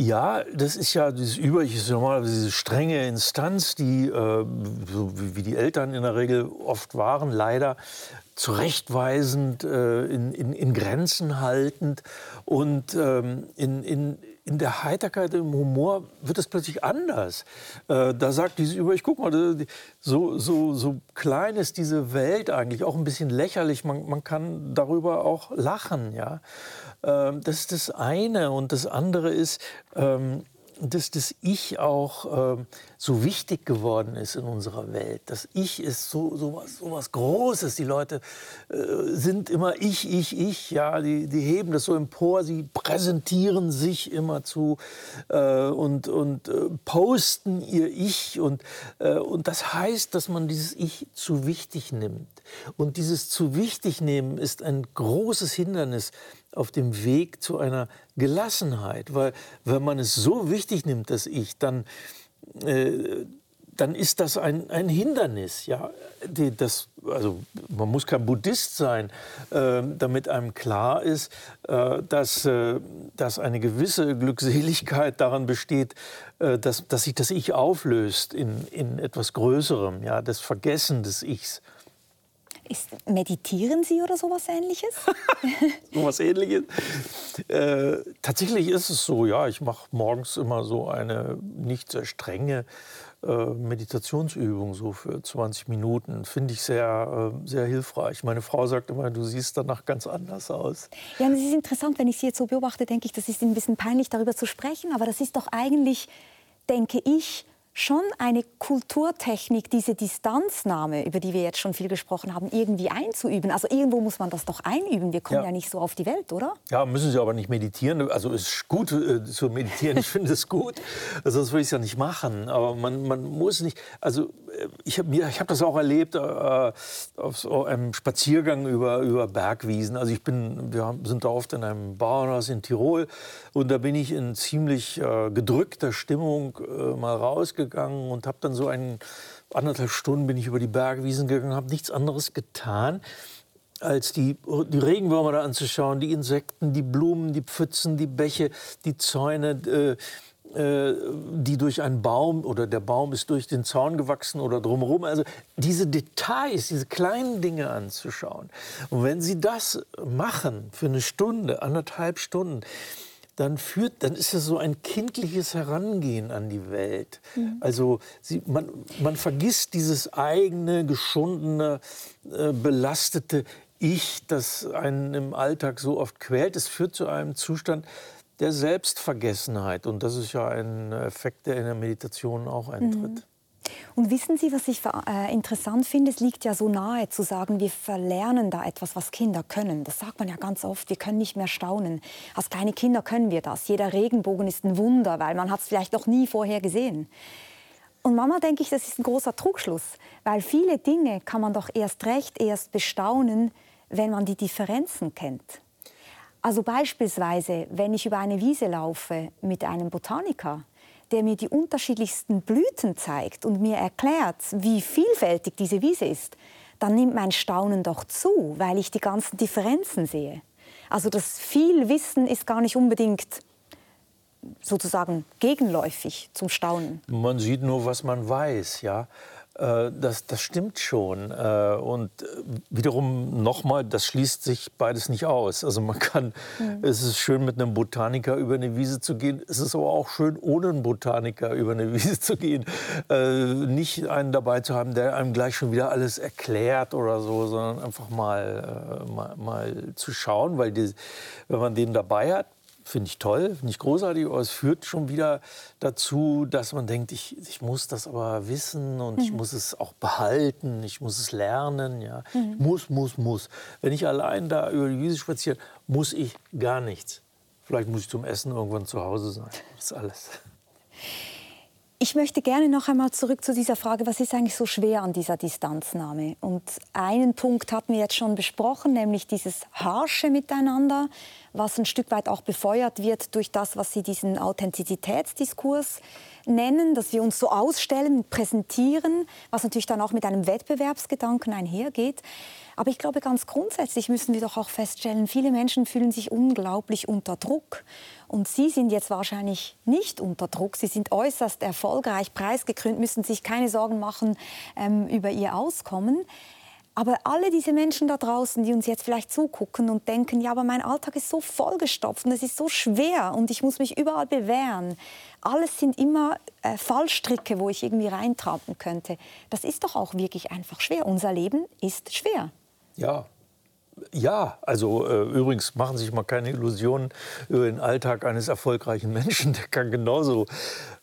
Ja, das ist ja dieses Über-Ich ist normalerweise diese strenge Instanz, die, äh, so wie die Eltern in der Regel oft waren, leider zurechtweisend, äh, in, in, in, Grenzen haltend und ähm, in, in, in der Heiterkeit, im Humor wird es plötzlich anders. Äh, da sagt dieses Über, ich guck mal, so, so, so klein ist diese Welt eigentlich, auch ein bisschen lächerlich. Man, man kann darüber auch lachen. Ja? Äh, das ist das eine. Und das andere ist, ähm, dass das Ich auch äh, so wichtig geworden ist in unserer Welt. Das Ich ist so, so, was, so was Großes. Die Leute äh, sind immer Ich, Ich, Ich. Ja, die, die heben das so empor. Sie präsentieren sich immer zu äh, und, und äh, posten ihr Ich. Und, äh, und das heißt, dass man dieses Ich zu wichtig nimmt. Und dieses zu wichtig nehmen ist ein großes Hindernis auf dem Weg zu einer Gelassenheit. Weil wenn man es so wichtig nimmt, das Ich, dann, äh, dann ist das ein, ein Hindernis. Ja? Die, das, also man muss kein Buddhist sein, äh, damit einem klar ist, äh, dass, äh, dass eine gewisse Glückseligkeit daran besteht, äh, dass, dass sich das Ich auflöst in, in etwas Größerem, ja? das Vergessen des Ichs. Ist, meditieren Sie oder sowas Ähnliches? sowas Ähnliches? Äh, tatsächlich ist es so, ja. Ich mache morgens immer so eine nicht sehr strenge äh, Meditationsübung, so für 20 Minuten. Finde ich sehr, äh, sehr hilfreich. Meine Frau sagt immer, du siehst danach ganz anders aus. Ja, es ist interessant, wenn ich Sie jetzt so beobachte, denke ich, das ist ein bisschen peinlich, darüber zu sprechen. Aber das ist doch eigentlich denke ich, schon eine Kulturtechnik, diese Distanznahme, über die wir jetzt schon viel gesprochen haben, irgendwie einzuüben. Also irgendwo muss man das doch einüben. Wir kommen ja, ja nicht so auf die Welt, oder? Ja, müssen Sie aber nicht meditieren. Also es ist gut äh, zu meditieren. Ich finde es gut. Sonst würde ich es ja nicht machen. Aber man, man muss nicht. Also äh, ich habe hab das auch erlebt äh, auf so einem Spaziergang über, über Bergwiesen. Also ich bin, wir sind da oft in einem Bauernhaus in Tirol und da bin ich in ziemlich äh, gedrückter Stimmung äh, mal rausgegangen gegangen und habe dann so ein, anderthalb Stunden bin ich über die Bergwiesen gegangen, habe nichts anderes getan, als die, die Regenwürmer da anzuschauen, die Insekten, die Blumen, die Pfützen, die Bäche, die Zäune, äh, äh, die durch einen Baum oder der Baum ist durch den Zaun gewachsen oder drumherum. Also diese Details, diese kleinen Dinge anzuschauen. Und wenn Sie das machen für eine Stunde, anderthalb Stunden, dann führt, dann ist es so ein kindliches Herangehen an die Welt. Mhm. Also sie, man, man vergisst dieses eigene, geschundene, äh, belastete Ich, das einen im Alltag so oft quält. Es führt zu einem Zustand der Selbstvergessenheit. Und das ist ja ein Effekt, der in der Meditation auch eintritt. Mhm. Und wissen Sie, was ich äh, interessant finde? Es liegt ja so nahe zu sagen, wir verlernen da etwas, was Kinder können. Das sagt man ja ganz oft, wir können nicht mehr staunen. Als kleine Kinder können wir das. Jeder Regenbogen ist ein Wunder, weil man hat es vielleicht noch nie vorher gesehen. Und Mama denke ich, das ist ein großer Trugschluss, weil viele Dinge kann man doch erst recht erst bestaunen, wenn man die Differenzen kennt. Also beispielsweise, wenn ich über eine Wiese laufe mit einem Botaniker, der mir die unterschiedlichsten Blüten zeigt und mir erklärt, wie vielfältig diese Wiese ist, dann nimmt mein Staunen doch zu, weil ich die ganzen Differenzen sehe. Also das viel Wissen ist gar nicht unbedingt sozusagen gegenläufig zum Staunen. Man sieht nur, was man weiß, ja. Äh, das, das stimmt schon. Äh, und äh, wiederum nochmal, das schließt sich beides nicht aus. Also man kann, mhm. es ist schön, mit einem Botaniker über eine Wiese zu gehen. Es ist aber auch schön, ohne einen Botaniker über eine Wiese zu gehen. Nicht einen dabei zu haben, der einem gleich schon wieder alles erklärt oder so, sondern einfach mal, mal, mal zu schauen, weil die, wenn man den dabei hat, finde ich toll, finde ich großartig, aber es führt schon wieder dazu, dass man denkt, ich, ich muss das aber wissen und mhm. ich muss es auch behalten, ich muss es lernen. Ja. Mhm. Muss, muss, muss. Wenn ich allein da über die Wiese spaziere, muss ich gar nichts. Vielleicht muss ich zum Essen irgendwann zu Hause sein. Das ist alles. Ich möchte gerne noch einmal zurück zu dieser Frage, was ist eigentlich so schwer an dieser Distanznahme? Und einen Punkt hatten wir jetzt schon besprochen, nämlich dieses harsche Miteinander, was ein Stück weit auch befeuert wird durch das, was Sie diesen Authentizitätsdiskurs nennen, dass wir uns so ausstellen, präsentieren, was natürlich dann auch mit einem Wettbewerbsgedanken einhergeht. Aber ich glaube, ganz grundsätzlich müssen wir doch auch feststellen, viele Menschen fühlen sich unglaublich unter Druck. Und Sie sind jetzt wahrscheinlich nicht unter Druck. Sie sind äußerst erfolgreich, preisgekrönt, müssen sich keine Sorgen machen ähm, über Ihr Auskommen. Aber alle diese Menschen da draußen, die uns jetzt vielleicht zugucken und denken, ja, aber mein Alltag ist so vollgestopft und es ist so schwer und ich muss mich überall bewähren. Alles sind immer äh, Fallstricke, wo ich irgendwie reintrappen könnte. Das ist doch auch wirklich einfach schwer. Unser Leben ist schwer. Ja, ja, also äh, übrigens machen Sie sich mal keine Illusionen über den Alltag eines erfolgreichen Menschen. Der kann genauso,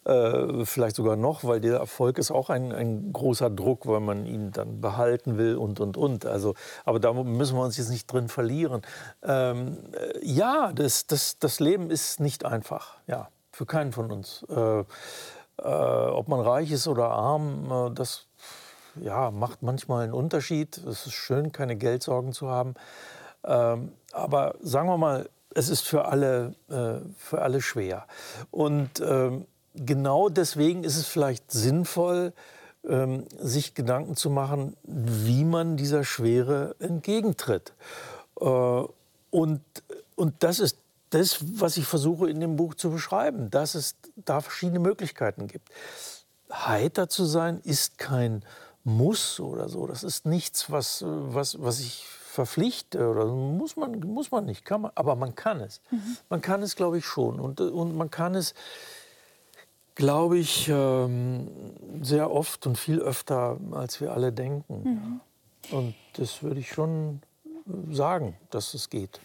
äh, vielleicht sogar noch, weil der Erfolg ist auch ein, ein, großer Druck, weil man ihn dann behalten will und, und, und. Also, aber da müssen wir uns jetzt nicht drin verlieren. Ähm, äh, ja, das, das, das Leben ist nicht einfach, ja, für keinen von uns. Äh, äh ob man reich ist oder arm, äh, das ja, macht manchmal einen Unterschied. Es ist schön, keine Geldsorgen zu haben. Ähm, aber sagen wir mal, es ist für alle, äh, für alle schwer. Und ähm, genau deswegen ist es vielleicht sinnvoll, ähm, sich Gedanken zu machen, wie man dieser Schwere entgegentritt. Äh, und, und das ist das, was ich versuche in dem Buch zu beschreiben, dass es da verschiedene Möglichkeiten gibt. Heiter zu sein ist kein muss oder so. Das ist nichts, was, was, was ich verpflichte oder muss man, muss man nicht, kann man, aber man kann es. Mhm. Man kann es, glaube ich, schon. Und, und man kann es, glaube ich, ähm, sehr oft und viel öfter, als wir alle denken. Mhm. Und das würde ich schon sagen, dass es geht.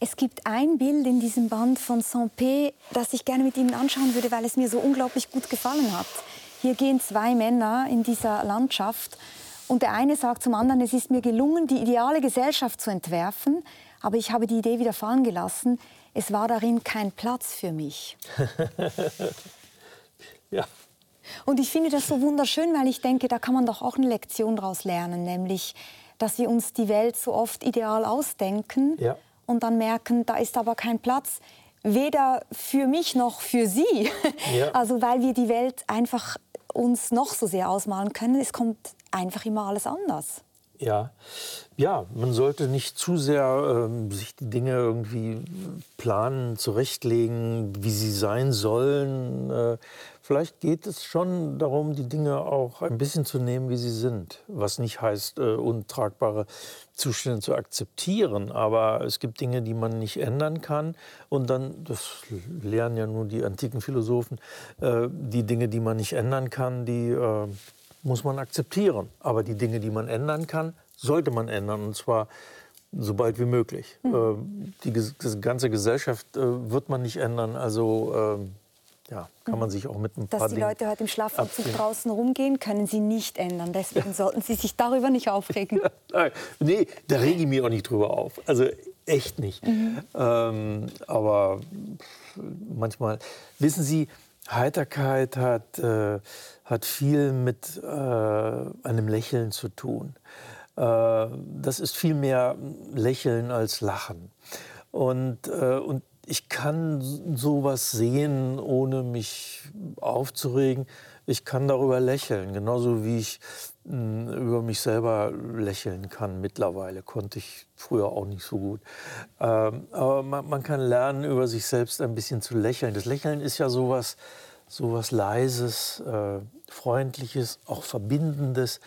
Es gibt ein Bild in diesem Band von Saint-Pé, das ich gerne mit Ihnen anschauen würde, weil es mir so unglaublich gut gefallen hat. Hier gehen zwei Männer in dieser Landschaft und der eine sagt zum anderen, es ist mir gelungen, die ideale Gesellschaft zu entwerfen, aber ich habe die Idee wieder fallen gelassen. Es war darin kein Platz für mich. ja. Und ich finde das so wunderschön, weil ich denke, da kann man doch auch eine Lektion daraus lernen, nämlich, dass wir uns die Welt so oft ideal ausdenken ja. und dann merken, da ist aber kein Platz, weder für mich noch für Sie. Ja. Also weil wir die Welt einfach uns noch so sehr ausmalen können, es kommt einfach immer alles anders. Ja, ja, man sollte nicht zu sehr ähm, sich die Dinge irgendwie planen, zurechtlegen, wie sie sein sollen. Äh, vielleicht geht es schon darum, die Dinge auch ein bisschen zu nehmen, wie sie sind. Was nicht heißt, äh, untragbare Zustände zu akzeptieren. Aber es gibt Dinge, die man nicht ändern kann. Und dann, das lehren ja nur die antiken Philosophen, äh, die Dinge, die man nicht ändern kann, die äh, muss man akzeptieren. Aber die Dinge, die man ändern kann, sollte man ändern. Und zwar so bald wie möglich. Mhm. die, die, ganze Gesellschaft äh, wird man nicht ändern. Also ähm, ja, kann man sich auch mit ein Dass paar die Dingen Leute heute im Schlafanzug draußen rumgehen, können sie nicht ändern. Deswegen ja. sollten sie sich darüber nicht aufregen. Ja, nee, da rege ich mich auch nicht drüber auf. Also echt nicht. Mhm. Ähm, aber manchmal, wissen Sie, Heiterkeit hat, äh, hat viel mit äh, einem Lächeln zu tun. Äh, das ist viel mehr Lächeln als Lachen. Und, äh, und ich kann sowas sehen, ohne mich aufzuregen. Ich kann darüber lächeln, genauso wie ich mh, über mich selber lächeln kann. Mittlerweile konnte ich früher auch nicht so gut. Ähm, aber man, man, kann lernen, über sich selbst ein bisschen zu lächeln. Das Lächeln ist ja sowas, sowas Leises, äh, Freundliches, auch Verbindendes.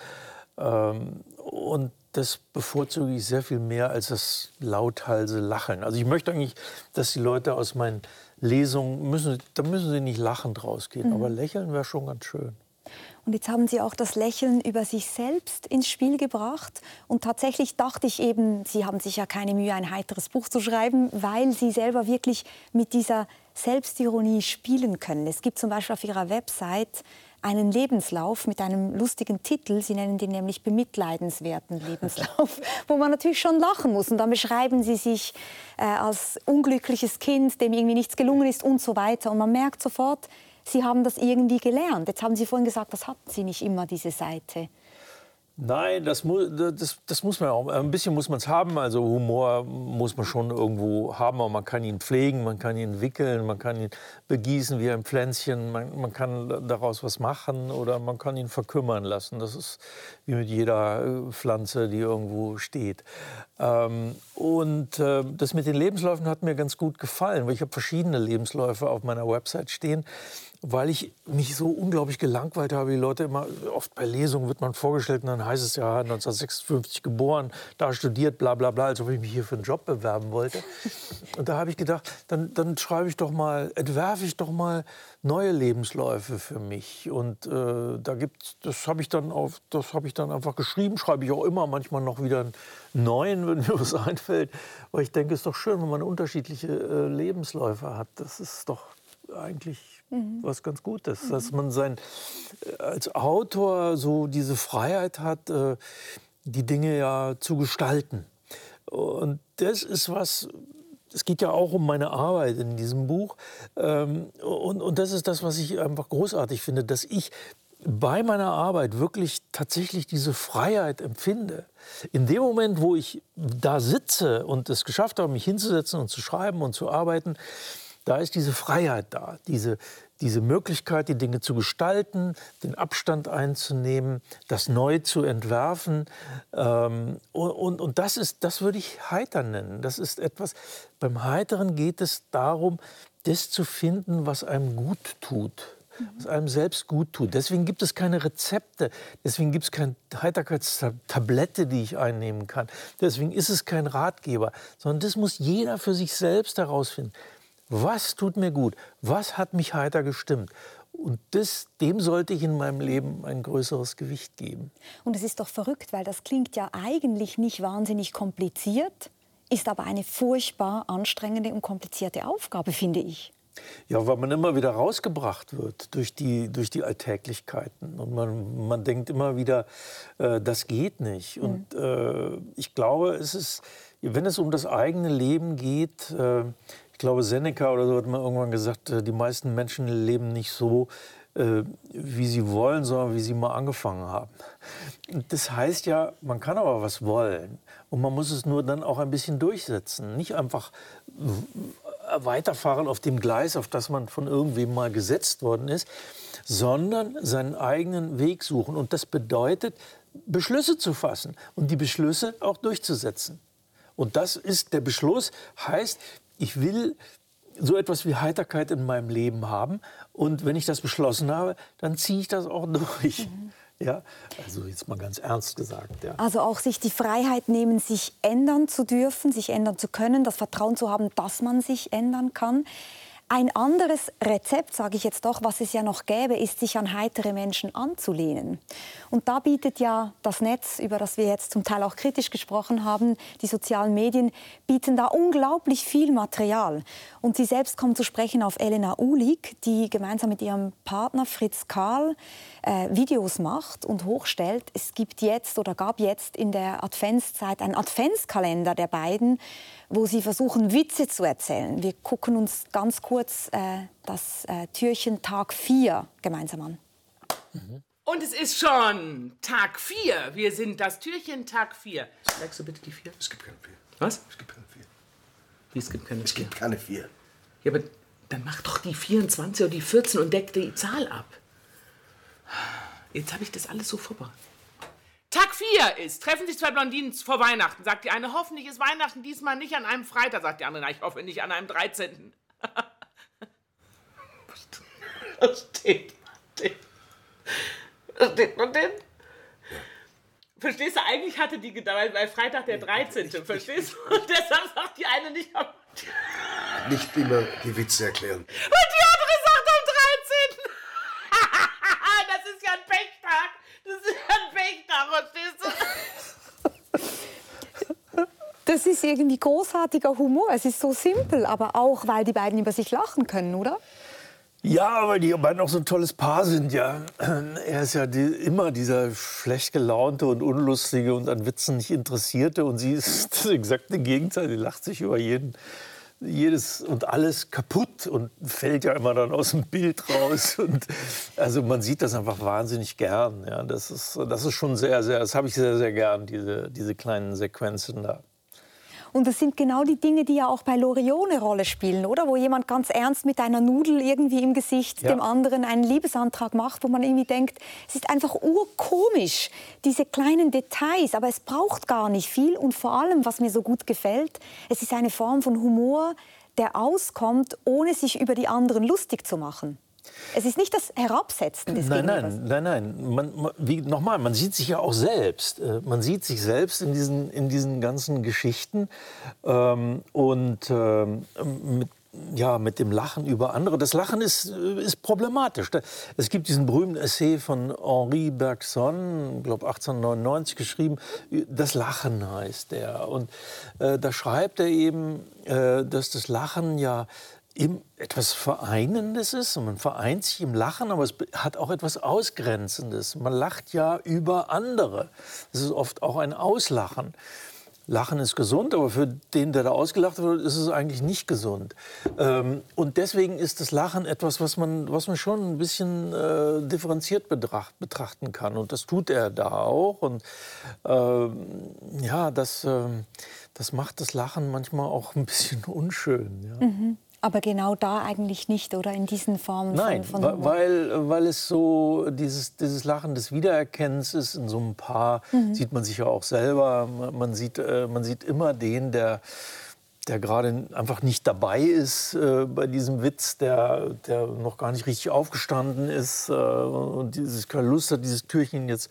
Ähm, und das bevorzuge ich sehr viel mehr als das lauthalse Lachen. Also ich möchte eigentlich, dass die Leute aus meinen Lesungen, müssen, da müssen sie nicht lachend rausgehen, mhm. aber lächeln wäre schon ganz schön. Und jetzt haben Sie auch das Lächeln über sich selbst ins Spiel gebracht. Und tatsächlich dachte ich eben, Sie haben sich ja keine Mühe, ein heiteres Buch zu schreiben, weil Sie selber wirklich mit dieser Selbstironie spielen können. Es gibt zum Beispiel auf Ihrer Website einen Lebenslauf mit einem lustigen Titel. Sie nennen den nämlich bemitleidenswerten Lebenslauf, wo man natürlich schon lachen muss. Und dann beschreiben Sie sich äh, als unglückliches Kind, dem irgendwie nichts gelungen ist und so weiter. Und man merkt sofort, Sie haben das irgendwie gelernt. Jetzt haben Sie vorhin gesagt, das hatten Sie nicht immer, diese Seite. Nein, das, mu das, das muss man auch. Ein bisschen muss man es haben. Also Humor muss man schon irgendwo haben, aber man kann ihn pflegen, man kann ihn wickeln, man kann ihn begießen wie ein Pflänzchen, man, man kann daraus was machen oder man kann ihn verkümmern lassen. Das ist wie mit jeder äh, Pflanze, die irgendwo steht. Ähm, und äh, das mit den Lebensläufen hat mir ganz gut gefallen, weil ich habe verschiedene Lebensläufe auf meiner Website stehen weil ich mich so unglaublich gelangweilt habe. Die Leute immer, oft bei Lesungen wird man vorgestellt und dann heißt es ja 1956 geboren, da studiert, bla bla bla, als ob ich mich hier für einen Job bewerben wollte. Und da habe ich gedacht, dann, dann schreibe ich doch mal, entwerfe ich doch mal neue Lebensläufe für mich. Und äh, da gibt's, das habe ich dann auf, das habe ich dann einfach geschrieben, schreibe ich auch immer, manchmal noch wieder einen neuen, wenn mir was einfällt. Weil ich denke, es ist doch schön, wenn man unterschiedliche äh, Lebensläufe hat. Das ist doch eigentlich mhm. was ganz Gutes, mhm. dass man sein, äh, als Autor so diese Freiheit hat, äh, die Dinge ja zu gestalten. Und das ist was, es geht ja auch um meine Arbeit in diesem Buch. Ähm, und, und das ist das, was ich einfach großartig finde, dass ich bei meiner Arbeit wirklich tatsächlich diese Freiheit empfinde. In dem Moment, wo ich da sitze und es geschafft habe, mich hinzusetzen und zu schreiben und zu arbeiten, da ist diese Freiheit da, diese, diese Möglichkeit, die Dinge zu gestalten, den Abstand einzunehmen, das neu zu entwerfen. Ähm, und, und das, ist, das würde ich heiter nennen. Das ist etwas, beim Heiteren geht es darum, das zu finden, was einem gut tut was einem selbst gut tut. Deswegen gibt es keine Rezepte, deswegen gibt es keine Heiterkeitstablette, die ich einnehmen kann. Deswegen ist es kein Ratgeber, sondern das muss jeder für sich selbst herausfinden. Was tut mir gut? Was hat mich heiter gestimmt? Und das, dem sollte ich in meinem Leben ein größeres Gewicht geben. Und es ist doch verrückt, weil das klingt ja eigentlich nicht wahnsinnig kompliziert. ist aber eine furchtbar anstrengende und komplizierte Aufgabe, finde ich. Ja, weil man immer wieder rausgebracht wird durch die, durch die Alltäglichkeiten. Und man, man denkt immer wieder, äh, das geht nicht. Mhm. Und äh, ich glaube, es ist, wenn es um das eigene Leben geht, äh, ich glaube, Seneca oder so hat mal irgendwann gesagt, äh, die meisten Menschen leben nicht so, äh, wie sie wollen, sondern wie sie mal angefangen haben. Das heißt ja, man kann aber was wollen. Und man muss es nur dann auch ein bisschen durchsetzen. Nicht einfach weiterfahren auf dem Gleis, auf das man von irgendwem mal gesetzt worden ist, sondern seinen eigenen Weg suchen. Und das bedeutet, Beschlüsse zu fassen und die Beschlüsse auch durchzusetzen. Und das ist der Beschluss, heißt, ich will so etwas wie Heiterkeit in meinem Leben haben. Und wenn ich das beschlossen habe, dann ziehe ich das auch durch. Mhm. Ja, also jetzt mal ganz ernst gesagt. Ja. Also auch sich die Freiheit nehmen, sich ändern zu dürfen, sich ändern zu können, das Vertrauen zu haben, dass man sich ändern kann. Ein anderes Rezept, sage ich jetzt doch, was es ja noch gäbe, ist, sich an heitere Menschen anzulehnen. Und da bietet ja das Netz, über das wir jetzt zum Teil auch kritisch gesprochen haben, die sozialen Medien, bieten da unglaublich viel Material. Und sie selbst kommen zu sprechen auf Elena Ulig, die gemeinsam mit ihrem Partner Fritz Karl äh, Videos macht und hochstellt. Es gibt jetzt oder gab jetzt in der Adventszeit einen Adventskalender der beiden, wo sie versuchen, Witze zu erzählen. Wir gucken uns ganz kurz äh, das äh, Türchen Tag 4 gemeinsam an. Mhm. Und es ist schon Tag 4. Wir sind das Türchen Tag 4. Sagst du bitte die 4? Es gibt keine 4. Was? Es gibt keine 4. Wie, es gibt keine 4? Es gibt keine 4. Ja, aber dann mach doch die 24 oder die 14 und deck die Zahl ab. Jetzt habe ich das alles so vorbereitet. Tag 4 ist, treffen sich zwei Blondinen vor Weihnachten. Sagt die eine, hoffentlich ist Weihnachten diesmal nicht an einem Freitag. Sagt die andere, na, ich hoffe nicht an einem 13. Was steht Was steht noch denn? Verstehst du, eigentlich hatte die gedacht, weil Freitag der 13. Verstehst du? Und deshalb sagt die eine nicht am. Nicht immer die Witze erklären. Und die andere sagt am 13. das ist ja ein Pechtag. Das ist ja ein Pechtag, verstehst du? Das ist irgendwie großartiger Humor. Es ist so simpel, aber auch, weil die beiden über sich lachen können, oder? Ja, weil die beiden auch so ein tolles Paar sind, ja. Er ist ja die, immer dieser schlecht gelaunte und unlustige und an Witzen nicht interessierte. Und sie ist das exakte Gegenteil. Sie lacht sich über jeden jedes und alles kaputt und fällt ja immer dann aus dem Bild raus. Und also man sieht das einfach wahnsinnig gern. Ja, das ist, das ist schon sehr, sehr, das habe ich sehr, sehr gern, diese, diese kleinen Sequenzen da. Und das sind genau die Dinge, die ja auch bei Loriot eine Rolle spielen, oder? Wo jemand ganz ernst mit einer Nudel irgendwie im Gesicht ja. dem anderen einen Liebesantrag macht, wo man irgendwie denkt, es ist einfach urkomisch, diese kleinen Details, aber es braucht gar nicht viel. Und vor allem, was mir so gut gefällt, es ist eine Form von Humor, der auskommt, ohne sich über die anderen lustig zu machen. Es ist nicht das Herabsetzen des Nein, nein, nein, nein. Man, man, wie, nochmal, man sieht sich ja auch selbst. Äh, man sieht sich selbst in diesen, in diesen ganzen Geschichten. Ähm, und ähm, mit, ja, mit dem Lachen über andere. Das Lachen ist, äh, ist problematisch. Es gibt diesen berühmten Essay von Henri Bergson, glaube 1899 geschrieben. Das Lachen heißt der. Und äh, da schreibt er eben, äh, dass das Lachen ja etwas Vereinendes ist. Und man vereint sich im Lachen, aber es hat auch etwas Ausgrenzendes. Man lacht ja über andere. Das ist oft auch ein Auslachen. Lachen ist gesund, aber für den, der da ausgelacht wird, ist es eigentlich nicht gesund. Ähm, und deswegen ist das Lachen etwas, was man, was man schon ein bisschen äh, differenziert betracht, betrachten kann. Und das tut er da auch. Und ähm, ja, das, äh, das macht das Lachen manchmal auch ein bisschen unschön. Ja. Mhm. Aber genau da eigentlich nicht, oder in diesen Formen Nein, von, von weil, weil es so dieses, dieses Lachen des Wiedererkennens ist. In so einem Paar mhm. sieht man sich ja auch selber. Man sieht, äh, man sieht immer den, der, der gerade einfach nicht dabei ist äh, bei diesem Witz, der, der noch gar nicht richtig aufgestanden ist äh, und dieses, keine Lust hat, dieses Türchen jetzt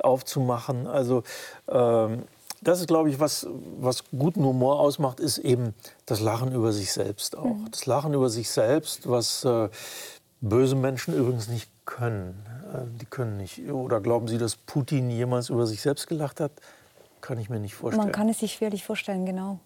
aufzumachen. Also ähm, das ist, glaube ich, was, was guten Humor ausmacht, ist eben das Lachen über sich selbst auch. Mhm. Das Lachen über sich selbst, was äh, böse Menschen übrigens nicht können. Äh, die können nicht. Oder glauben Sie, dass Putin jemals über sich selbst gelacht hat? Kann ich mir nicht vorstellen. Man kann es sich schwerlich vorstellen, genau.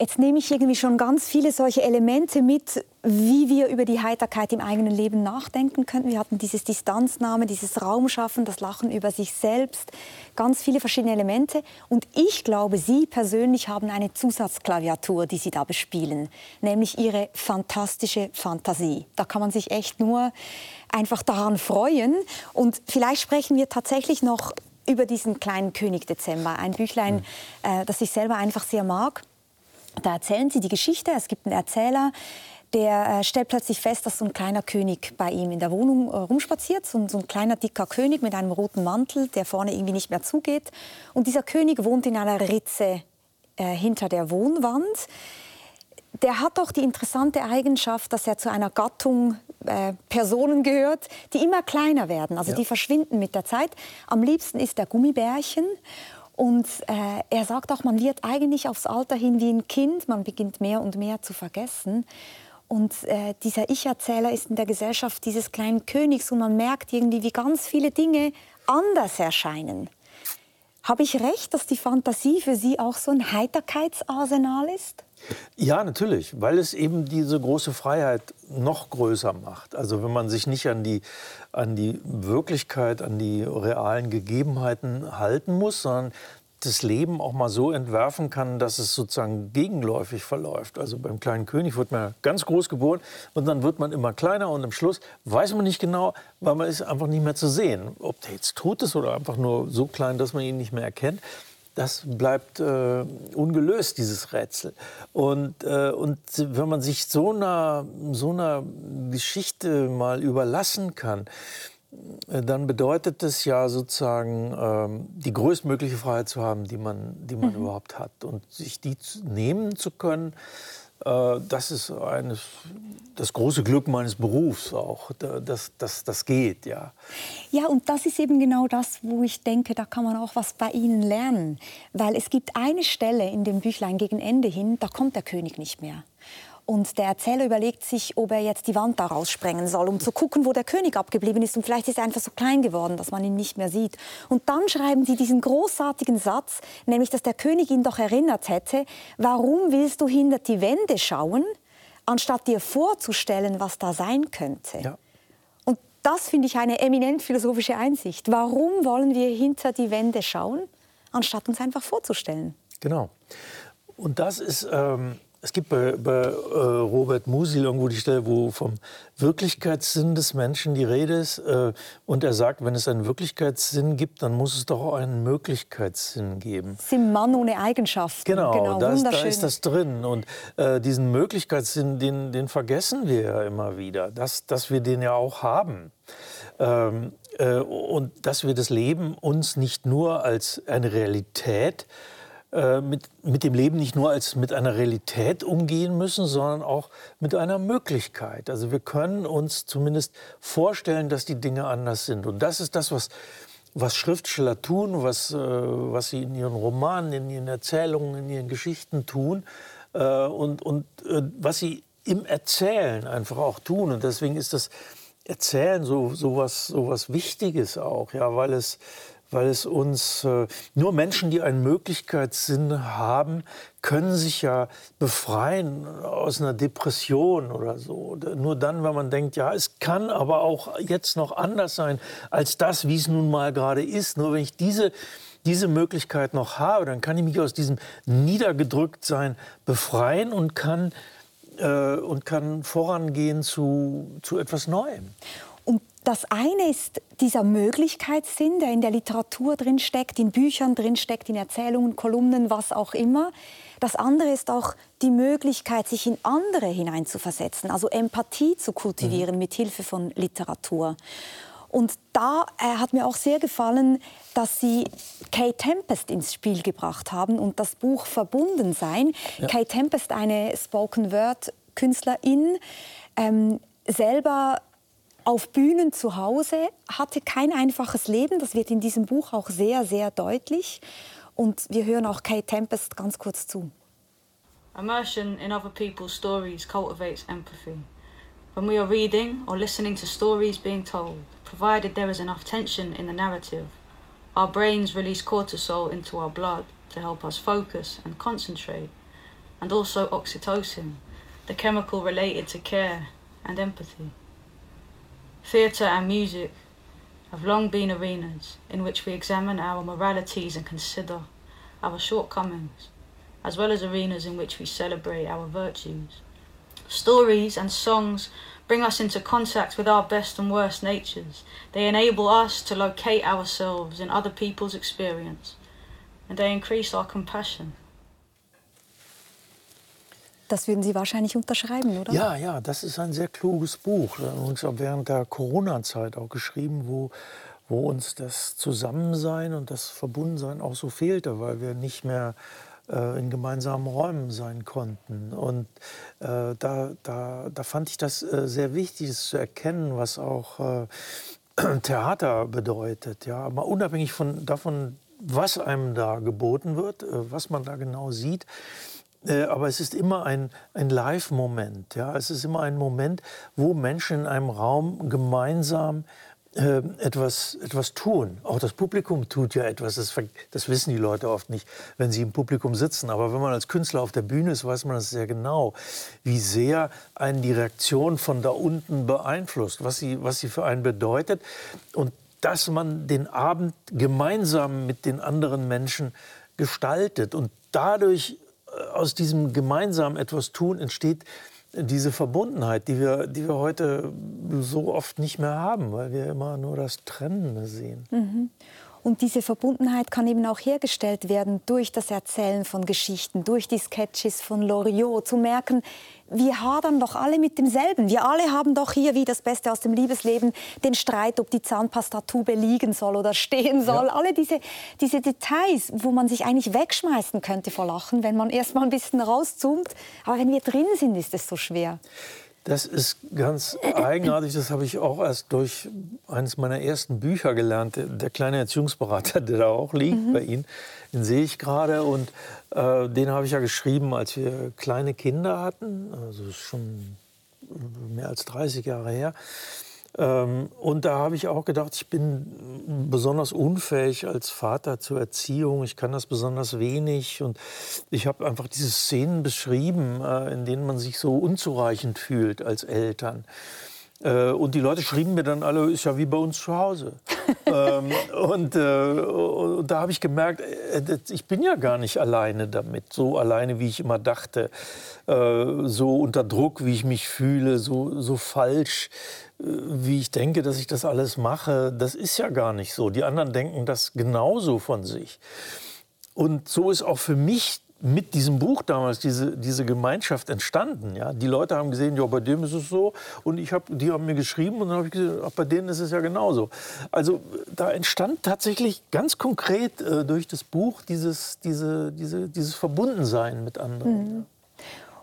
Jetzt nehme ich irgendwie schon ganz viele solche Elemente mit, wie wir über die Heiterkeit im eigenen Leben nachdenken könnten. Wir hatten dieses Distanznahme, dieses Raumschaffen, das Lachen über sich selbst, ganz viele verschiedene Elemente. Und ich glaube, Sie persönlich haben eine Zusatzklaviatur, die Sie da bespielen, nämlich Ihre fantastische Fantasie. Da kann man sich echt nur einfach daran freuen. Und vielleicht sprechen wir tatsächlich noch über diesen kleinen König Dezember, ein Büchlein, mhm. äh, das ich selber einfach sehr mag. Da erzählen sie die Geschichte. Es gibt einen Erzähler, der äh, stellt plötzlich fest, dass so ein kleiner König bei ihm in der Wohnung äh, rumspaziert. So, so, ein kleiner, dicker König mit einem roten Mantel, der vorne irgendwie nicht mehr zugeht. Und dieser König wohnt in einer Ritze äh, hinter der Wohnwand. Der hat auch die interessante Eigenschaft, dass er zu einer Gattung äh, Personen gehört, die immer kleiner werden. Also ja. die verschwinden mit der Zeit. Am liebsten ist der Gummibärchen. Und äh, er sagt auch, man wird eigentlich aufs Alter hin wie ein Kind, man beginnt mehr und mehr zu vergessen. Und äh, dieser Ich-Erzähler ist in der Gesellschaft dieses kleinen Königs und man merkt irgendwie, wie ganz viele Dinge anders erscheinen. Habe ich recht, dass die Fantasie für Sie auch so ein Heiterkeitsarsenal ist? Ja, natürlich, weil es eben diese große Freiheit noch größer macht. Also wenn man sich nicht an die, an die Wirklichkeit, an die realen Gegebenheiten halten muss, sondern das Leben auch mal so entwerfen kann, dass es sozusagen gegenläufig verläuft. Also beim kleinen König wird man ganz groß geboren und dann wird man immer kleiner und am Schluss weiß man nicht genau, weil man ist einfach nicht mehr zu sehen. Ob der jetzt tot ist oder einfach nur so klein, dass man ihn nicht mehr erkennt. Das bleibt äh, ungelöst, dieses Rätsel. Und, äh, und wenn man sich so einer, so einer Geschichte mal überlassen kann, dann bedeutet es ja sozusagen, ähm, die größtmögliche Freiheit zu haben, die man, die man mhm. überhaupt hat. Und sich die nehmen zu können, äh, das ist eines, das große Glück meines Berufs auch, dass das, das geht, ja. Ja, und das ist eben genau das, wo ich denke, da kann man auch was bei Ihnen lernen. Weil es gibt eine Stelle in dem Büchlein gegen Ende hin, da kommt der König nicht mehr. Und der Erzähler überlegt sich, ob er jetzt die Wand da raussprengen soll, um zu gucken, wo der König abgeblieben ist. Und vielleicht ist er einfach so klein geworden, dass man ihn nicht mehr sieht. Und dann schreiben sie diesen großartigen Satz, nämlich, dass der König ihn doch erinnert hätte, warum willst du hinter die Wände schauen, anstatt dir vorzustellen, was da sein könnte. Ja. Und das finde ich eine eminent philosophische Einsicht. Warum wollen wir hinter die Wände schauen, anstatt uns einfach vorzustellen? Genau. Und das ist... Ähm es gibt bei, bei äh, Robert Musil irgendwo die Stelle, wo vom Wirklichkeitssinn des Menschen die Rede ist. Äh, und er sagt, wenn es einen Wirklichkeitssinn gibt, dann muss es doch auch einen Möglichkeitssinn geben. Sind Mann ohne Eigenschaften. Genau, genau das, da ist das drin. Und äh, diesen Möglichkeitssinn, den, den vergessen wir ja immer wieder, dass, dass wir den ja auch haben. Ähm, äh, und dass wir das Leben uns nicht nur als eine Realität äh, mit, mit dem Leben nicht nur als mit einer Realität umgehen müssen, sondern auch mit einer Möglichkeit. Also wir können uns zumindest vorstellen, dass die Dinge anders sind. Und das ist das, was, was Schriftsteller tun, was, äh, was sie in ihren Romanen, in ihren Erzählungen, in ihren Geschichten tun äh, und, und äh, was sie im Erzählen einfach auch tun. Und deswegen ist das Erzählen so, so, was, so was Wichtiges auch, ja, weil es weil es uns äh, nur Menschen, die einen Möglichkeitssinn haben, können sich ja befreien aus einer Depression oder so. Nur dann, wenn man denkt, ja, es kann aber auch jetzt noch anders sein als das, wie es nun mal gerade ist. Nur wenn ich diese diese Möglichkeit noch habe, dann kann ich mich aus diesem Niedergedrücktsein befreien und kann, äh, und kann vorangehen zu, zu etwas Neuem. Das eine ist dieser Möglichkeitssinn, der in der Literatur drin steckt, in Büchern drin steckt, in Erzählungen, Kolumnen, was auch immer. Das andere ist auch die Möglichkeit, sich in andere hineinzuversetzen, also Empathie zu kultivieren mhm. mit Hilfe von Literatur. Und da äh, hat mir auch sehr gefallen, dass Sie Kay Tempest ins Spiel gebracht haben und das Buch Verbunden sein. Ja. Kay Tempest, eine Spoken Word Künstlerin, ähm, selber auf Bühnen zu Hause, hatte kein einfaches Leben. Das wird in diesem Buch auch sehr, sehr deutlich. Und wir hören auch Kate Tempest ganz kurz zu. Immersion in other people's stories cultivates empathy. When we are reading or listening to stories being told, provided there is enough tension in the narrative, our brains release cortisol into our blood to help us focus and concentrate. and also oxytocin, the chemical related to care and empathy. Theatre and music have long been arenas in which we examine our moralities and consider our shortcomings, as well as arenas in which we celebrate our virtues. Stories and songs bring us into contact with our best and worst natures. They enable us to locate ourselves in other people's experience, and they increase our compassion. Das würden Sie wahrscheinlich unterschreiben, oder? Ja, ja, das ist ein sehr kluges Buch. Und während der Corona-Zeit auch geschrieben, wo, wo uns das Zusammensein und das Verbundensein auch so fehlte, weil wir nicht mehr äh, in gemeinsamen Räumen sein konnten. Und äh, da, da, da fand ich das äh, sehr wichtig, es zu erkennen, was auch äh, Theater bedeutet. Ja, aber unabhängig von, davon, was einem da geboten wird, äh, was man da genau sieht, aber es ist immer ein, ein Live-Moment. Ja? Es ist immer ein Moment, wo Menschen in einem Raum gemeinsam äh, etwas, etwas tun. Auch das Publikum tut ja etwas. Das, das, wissen die Leute oft nicht, wenn sie im Publikum sitzen. Aber wenn man als Künstler auf der Bühne ist, weiß man das sehr genau, wie sehr einen die Reaktion von da unten beeinflusst, was sie, was sie für einen bedeutet. Und dass man den Abend gemeinsam mit den anderen Menschen gestaltet und dadurch aus diesem gemeinsamen etwas tun entsteht diese Verbundenheit, die wir, die wir heute so oft nicht mehr haben, weil wir immer nur das Trennende sehen. Mhm. Und diese Verbundenheit kann eben auch hergestellt werden durch das Erzählen von Geschichten, durch die Sketches von Loriot, zu merken, wir hadern doch alle mit demselben. Wir alle haben doch hier, wie das Beste aus dem Liebesleben, den Streit, ob die Zahnpastatube liegen soll oder stehen soll. Ja. Alle diese, diese Details, wo man sich eigentlich wegschmeißen könnte vor Lachen, wenn man erst mal ein bisschen rauszoomt. Aber wenn wir drin sind, ist es so schwer. Das ist ganz eigenartig. Das habe ich auch erst durch eines meiner ersten Bücher gelernt. Der kleine Erziehungsberater, der da auch liegt mhm. bei Ihnen, den sehe ich gerade. Und äh, den habe ich ja geschrieben, als wir kleine Kinder hatten. Also schon mehr als 30 Jahre her. Ähm, und da habe ich auch gedacht, ich bin besonders unfähig als Vater zur Erziehung. Ich kann das besonders wenig. Und ich habe einfach diese Szenen beschrieben, äh, in denen man sich so unzureichend fühlt als Eltern. Äh, und die Leute schrieben mir dann alle, ist ja wie bei uns zu Hause. ähm, und, äh, und, da habe ich gemerkt, äh, ich bin ja gar nicht alleine damit, so alleine, wie ich immer dachte, äh, so unter Druck, wie ich mich fühle, so, so falsch, wie ich denke, dass ich das alles mache. Das ist ja gar nicht so. Die anderen denken das genauso von sich. Und so ist auch für mich mit diesem Buch damals diese, diese Gemeinschaft entstanden. Ja? Die Leute haben gesehen, ja, bei dem ist es so. Und ich hab, die haben mir geschrieben und dann habe ich gesehen, ach, bei denen ist es ja genauso. Also da entstand tatsächlich ganz konkret äh, durch das Buch dieses, diese, diese, dieses Verbundensein mit anderen. Mhm.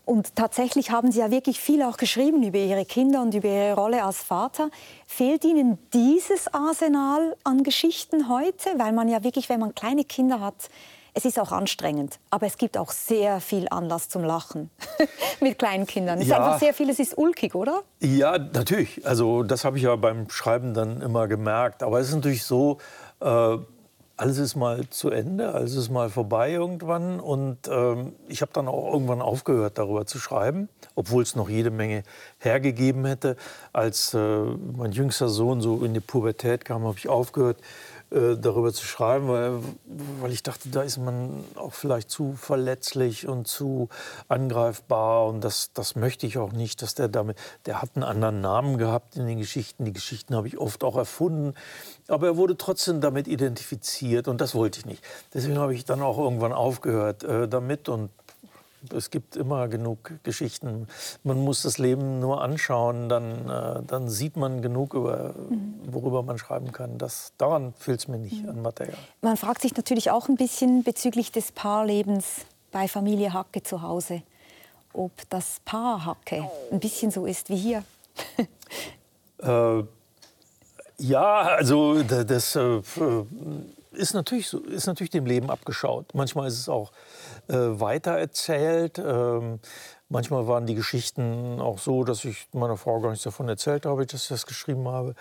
Und tatsächlich haben Sie ja wirklich viel auch geschrieben über Ihre Kinder und über Ihre Rolle als Vater. Fehlt Ihnen dieses Arsenal an Geschichten heute? Weil man ja wirklich, wenn man kleine Kinder hat, es ist auch anstrengend, aber es gibt auch sehr viel Anlass zum Lachen mit kleinen Kindern. Es ja. ist einfach sehr viel, es ist ulkig, oder? Ja, natürlich. Also das habe ich ja beim Schreiben dann immer gemerkt. Aber es ist natürlich so, äh, alles ist mal zu Ende, alles ist mal vorbei irgendwann. Und ähm, ich habe dann auch irgendwann aufgehört, darüber zu schreiben, obwohl es noch jede Menge hergegeben hätte. Als äh, mein jüngster Sohn so in die Pubertät kam, habe ich aufgehört äh, darüber zu schreiben, weil, weil ich dachte, da ist man auch vielleicht zu verletzlich und zu angreifbar und das, das möchte ich auch nicht, dass der damit, der hat einen anderen Namen gehabt in den Geschichten, die Geschichten habe ich oft auch erfunden, aber er wurde trotzdem damit identifiziert und das wollte ich nicht. Deswegen habe ich dann auch irgendwann aufgehört äh, damit und es gibt immer genug Geschichten. Man muss das Leben nur anschauen, dann, äh, dann sieht man genug, über, worüber man schreiben kann. Das, daran fehlt es mir nicht mhm. an Material. Man fragt sich natürlich auch ein bisschen bezüglich des Paarlebens bei Familie Hacke zu Hause, ob das Paar Hacke ein bisschen so ist wie hier. äh, ja, also das äh, ist, natürlich so, ist natürlich dem Leben abgeschaut. Manchmal ist es auch äh, weitererzählt. Ähm, manchmal waren die Geschichten auch so, dass ich meiner Frau gar nichts davon erzählt habe, dass ich das geschrieben habe.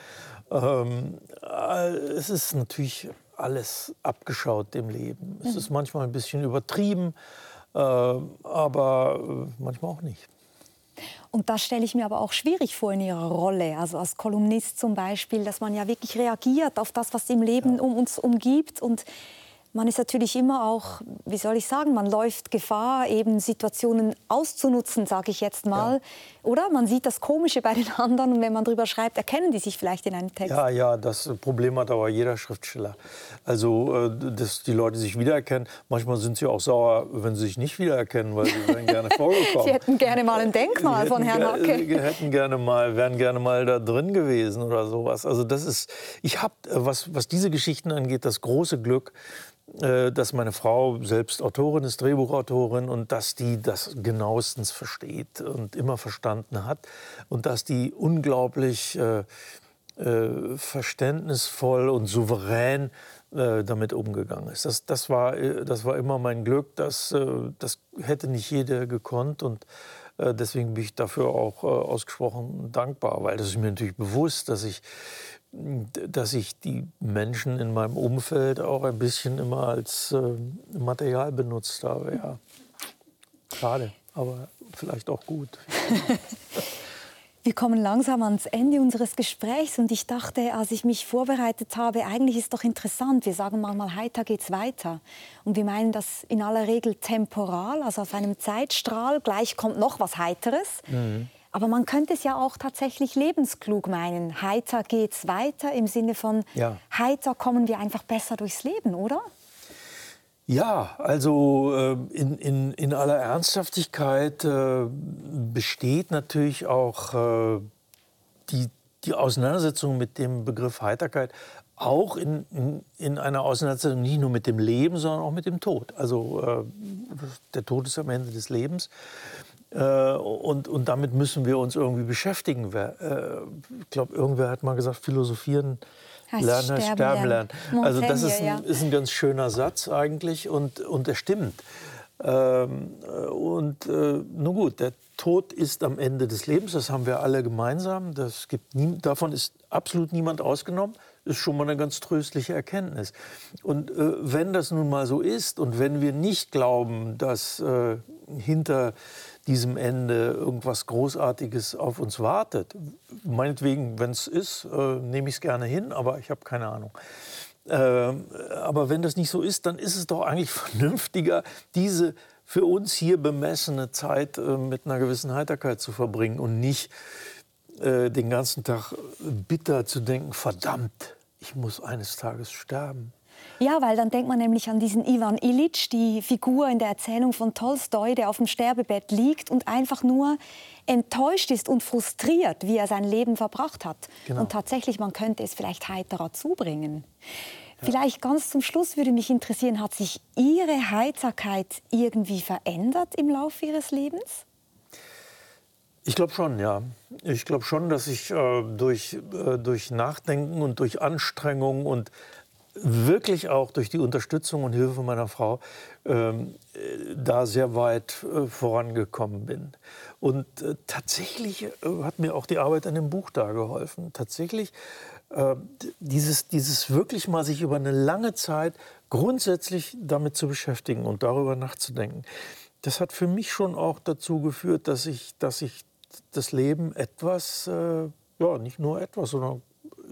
Ähm, äh, es ist natürlich alles abgeschaut dem Leben. Es mhm. ist manchmal ein bisschen übertrieben. Äh, aber manchmal auch nicht. Und das stelle ich mir aber auch schwierig vor in Ihrer Rolle, also als Kolumnist zum Beispiel, dass man ja wirklich reagiert auf das, was im Leben um uns umgibt und man ist natürlich immer auch, wie soll ich sagen, man läuft Gefahr, eben Situationen auszunutzen, sage ich jetzt mal. Ja. Oder? Man sieht das Komische bei den anderen und wenn man darüber schreibt, erkennen die sich vielleicht in einem Text. Ja, ja, das Problem hat aber jeder Schriftsteller. Also, äh, dass die Leute sich wiedererkennen. Manchmal sind sie auch sauer, wenn sie sich nicht wiedererkennen, weil sie wären gerne vorgekommen. sie hätten gerne mal ein Denkmal von Herrn Hacke. Sie hätten gerne mal, wären gerne mal da drin gewesen oder sowas. Also das ist, ich habe, äh, was, was diese Geschichten angeht, das große Glück, äh, dass meine Frau selbst Autorin ist, Drehbuchautorin und dass die das genauestens versteht und immer verstanden hat und dass die unglaublich äh, äh, verständnisvoll und souverän äh, damit umgegangen ist. Das, das, war, äh, das war immer mein Glück. Das, äh, das hätte nicht jeder gekonnt und deswegen bin ich dafür auch ausgesprochen dankbar, weil das ist mir natürlich bewusst, dass ich dass ich die Menschen in meinem Umfeld auch ein bisschen immer als Material benutzt habe. Ja. Schade, aber vielleicht auch gut. Wir kommen langsam ans Ende unseres Gesprächs und ich dachte, als ich mich vorbereitet habe, eigentlich ist doch interessant. Wir sagen manchmal, heiter geht's weiter. Und wir meinen das in aller Regel temporal, also auf einem Zeitstrahl. Gleich kommt noch was Heiteres. Mhm. Aber man könnte es ja auch tatsächlich lebensklug meinen. Heiter geht's weiter im Sinne von ja. heiter kommen wir einfach besser durchs Leben, oder? Ja, also äh, in, in, in aller Ernsthaftigkeit äh, besteht natürlich auch äh, die, die Auseinandersetzung mit dem Begriff Heiterkeit auch in, in, in, einer Auseinandersetzung nicht nur mit dem Leben, sondern auch mit dem Tod. Also äh, der Tod ist am Ende des Lebens. Äh, und, und damit müssen wir uns irgendwie beschäftigen. Äh, ich glaube, irgendwer hat mal gesagt, philosophieren heißt lernen, heißt sterben, sterben lernen. lernen. Also das ist ein, ist ein, ganz schöner Satz eigentlich und, und er stimmt. Ähm, und äh, nun gut, der Tod ist am Ende des Lebens, das haben wir alle gemeinsam. Das gibt nie, davon ist absolut niemand ausgenommen. Ist schon mal eine ganz tröstliche Erkenntnis. Und äh, wenn das nun mal so ist und wenn wir nicht glauben, dass äh, hinter diesem Ende irgendwas Großartiges auf uns wartet. Meinetwegen, wenn es ist, äh, nehme ich es gerne hin, aber ich habe keine Ahnung. Äh, aber wenn das nicht so ist, dann ist es doch eigentlich vernünftiger, diese für uns hier bemessene Zeit äh, mit einer gewissen Heiterkeit zu verbringen und nicht äh, den ganzen Tag bitter zu denken, verdammt, ich muss eines Tages sterben. Ja, weil dann denkt man nämlich an diesen Ivan Illich, die Figur in der Erzählung von Tolstoi, der auf dem Sterbebett liegt und einfach nur enttäuscht ist und frustriert, wie er sein Leben verbracht hat. Genau. Und tatsächlich, man könnte es vielleicht heiterer zubringen. Ja. Vielleicht ganz zum Schluss würde mich interessieren, hat sich Ihre Heiterkeit irgendwie verändert im Laufe Ihres Lebens? Ich glaube schon, ja. Ich glaube schon, dass ich äh, durch, äh, durch Nachdenken und durch Anstrengung und wirklich auch durch die Unterstützung und Hilfe meiner Frau ähm, da sehr weit äh, vorangekommen bin. Und äh, tatsächlich äh, hat mir auch die Arbeit an dem Buch da geholfen. Tatsächlich äh, dieses, dieses wirklich mal sich über eine lange Zeit grundsätzlich damit zu beschäftigen und darüber nachzudenken. Das hat für mich schon auch dazu geführt, dass ich, dass ich das Leben etwas, äh, ja, nicht nur etwas, sondern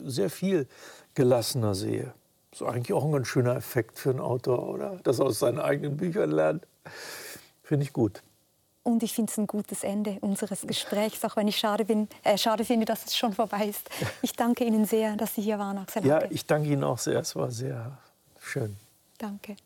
sehr viel gelassener sehe. Das ist eigentlich auch ein ganz schöner Effekt für einen Autor, oder? Dass er aus seinen eigenen Büchern lernt. Finde ich gut. Und ich finde es ein gutes Ende unseres Gesprächs, auch wenn ich schade, bin, äh, schade finde, dass es schon vorbei ist. Ich danke Ihnen sehr, dass Sie hier waren, Axel Ja, ich danke Ihnen auch sehr. Es war sehr schön. Danke.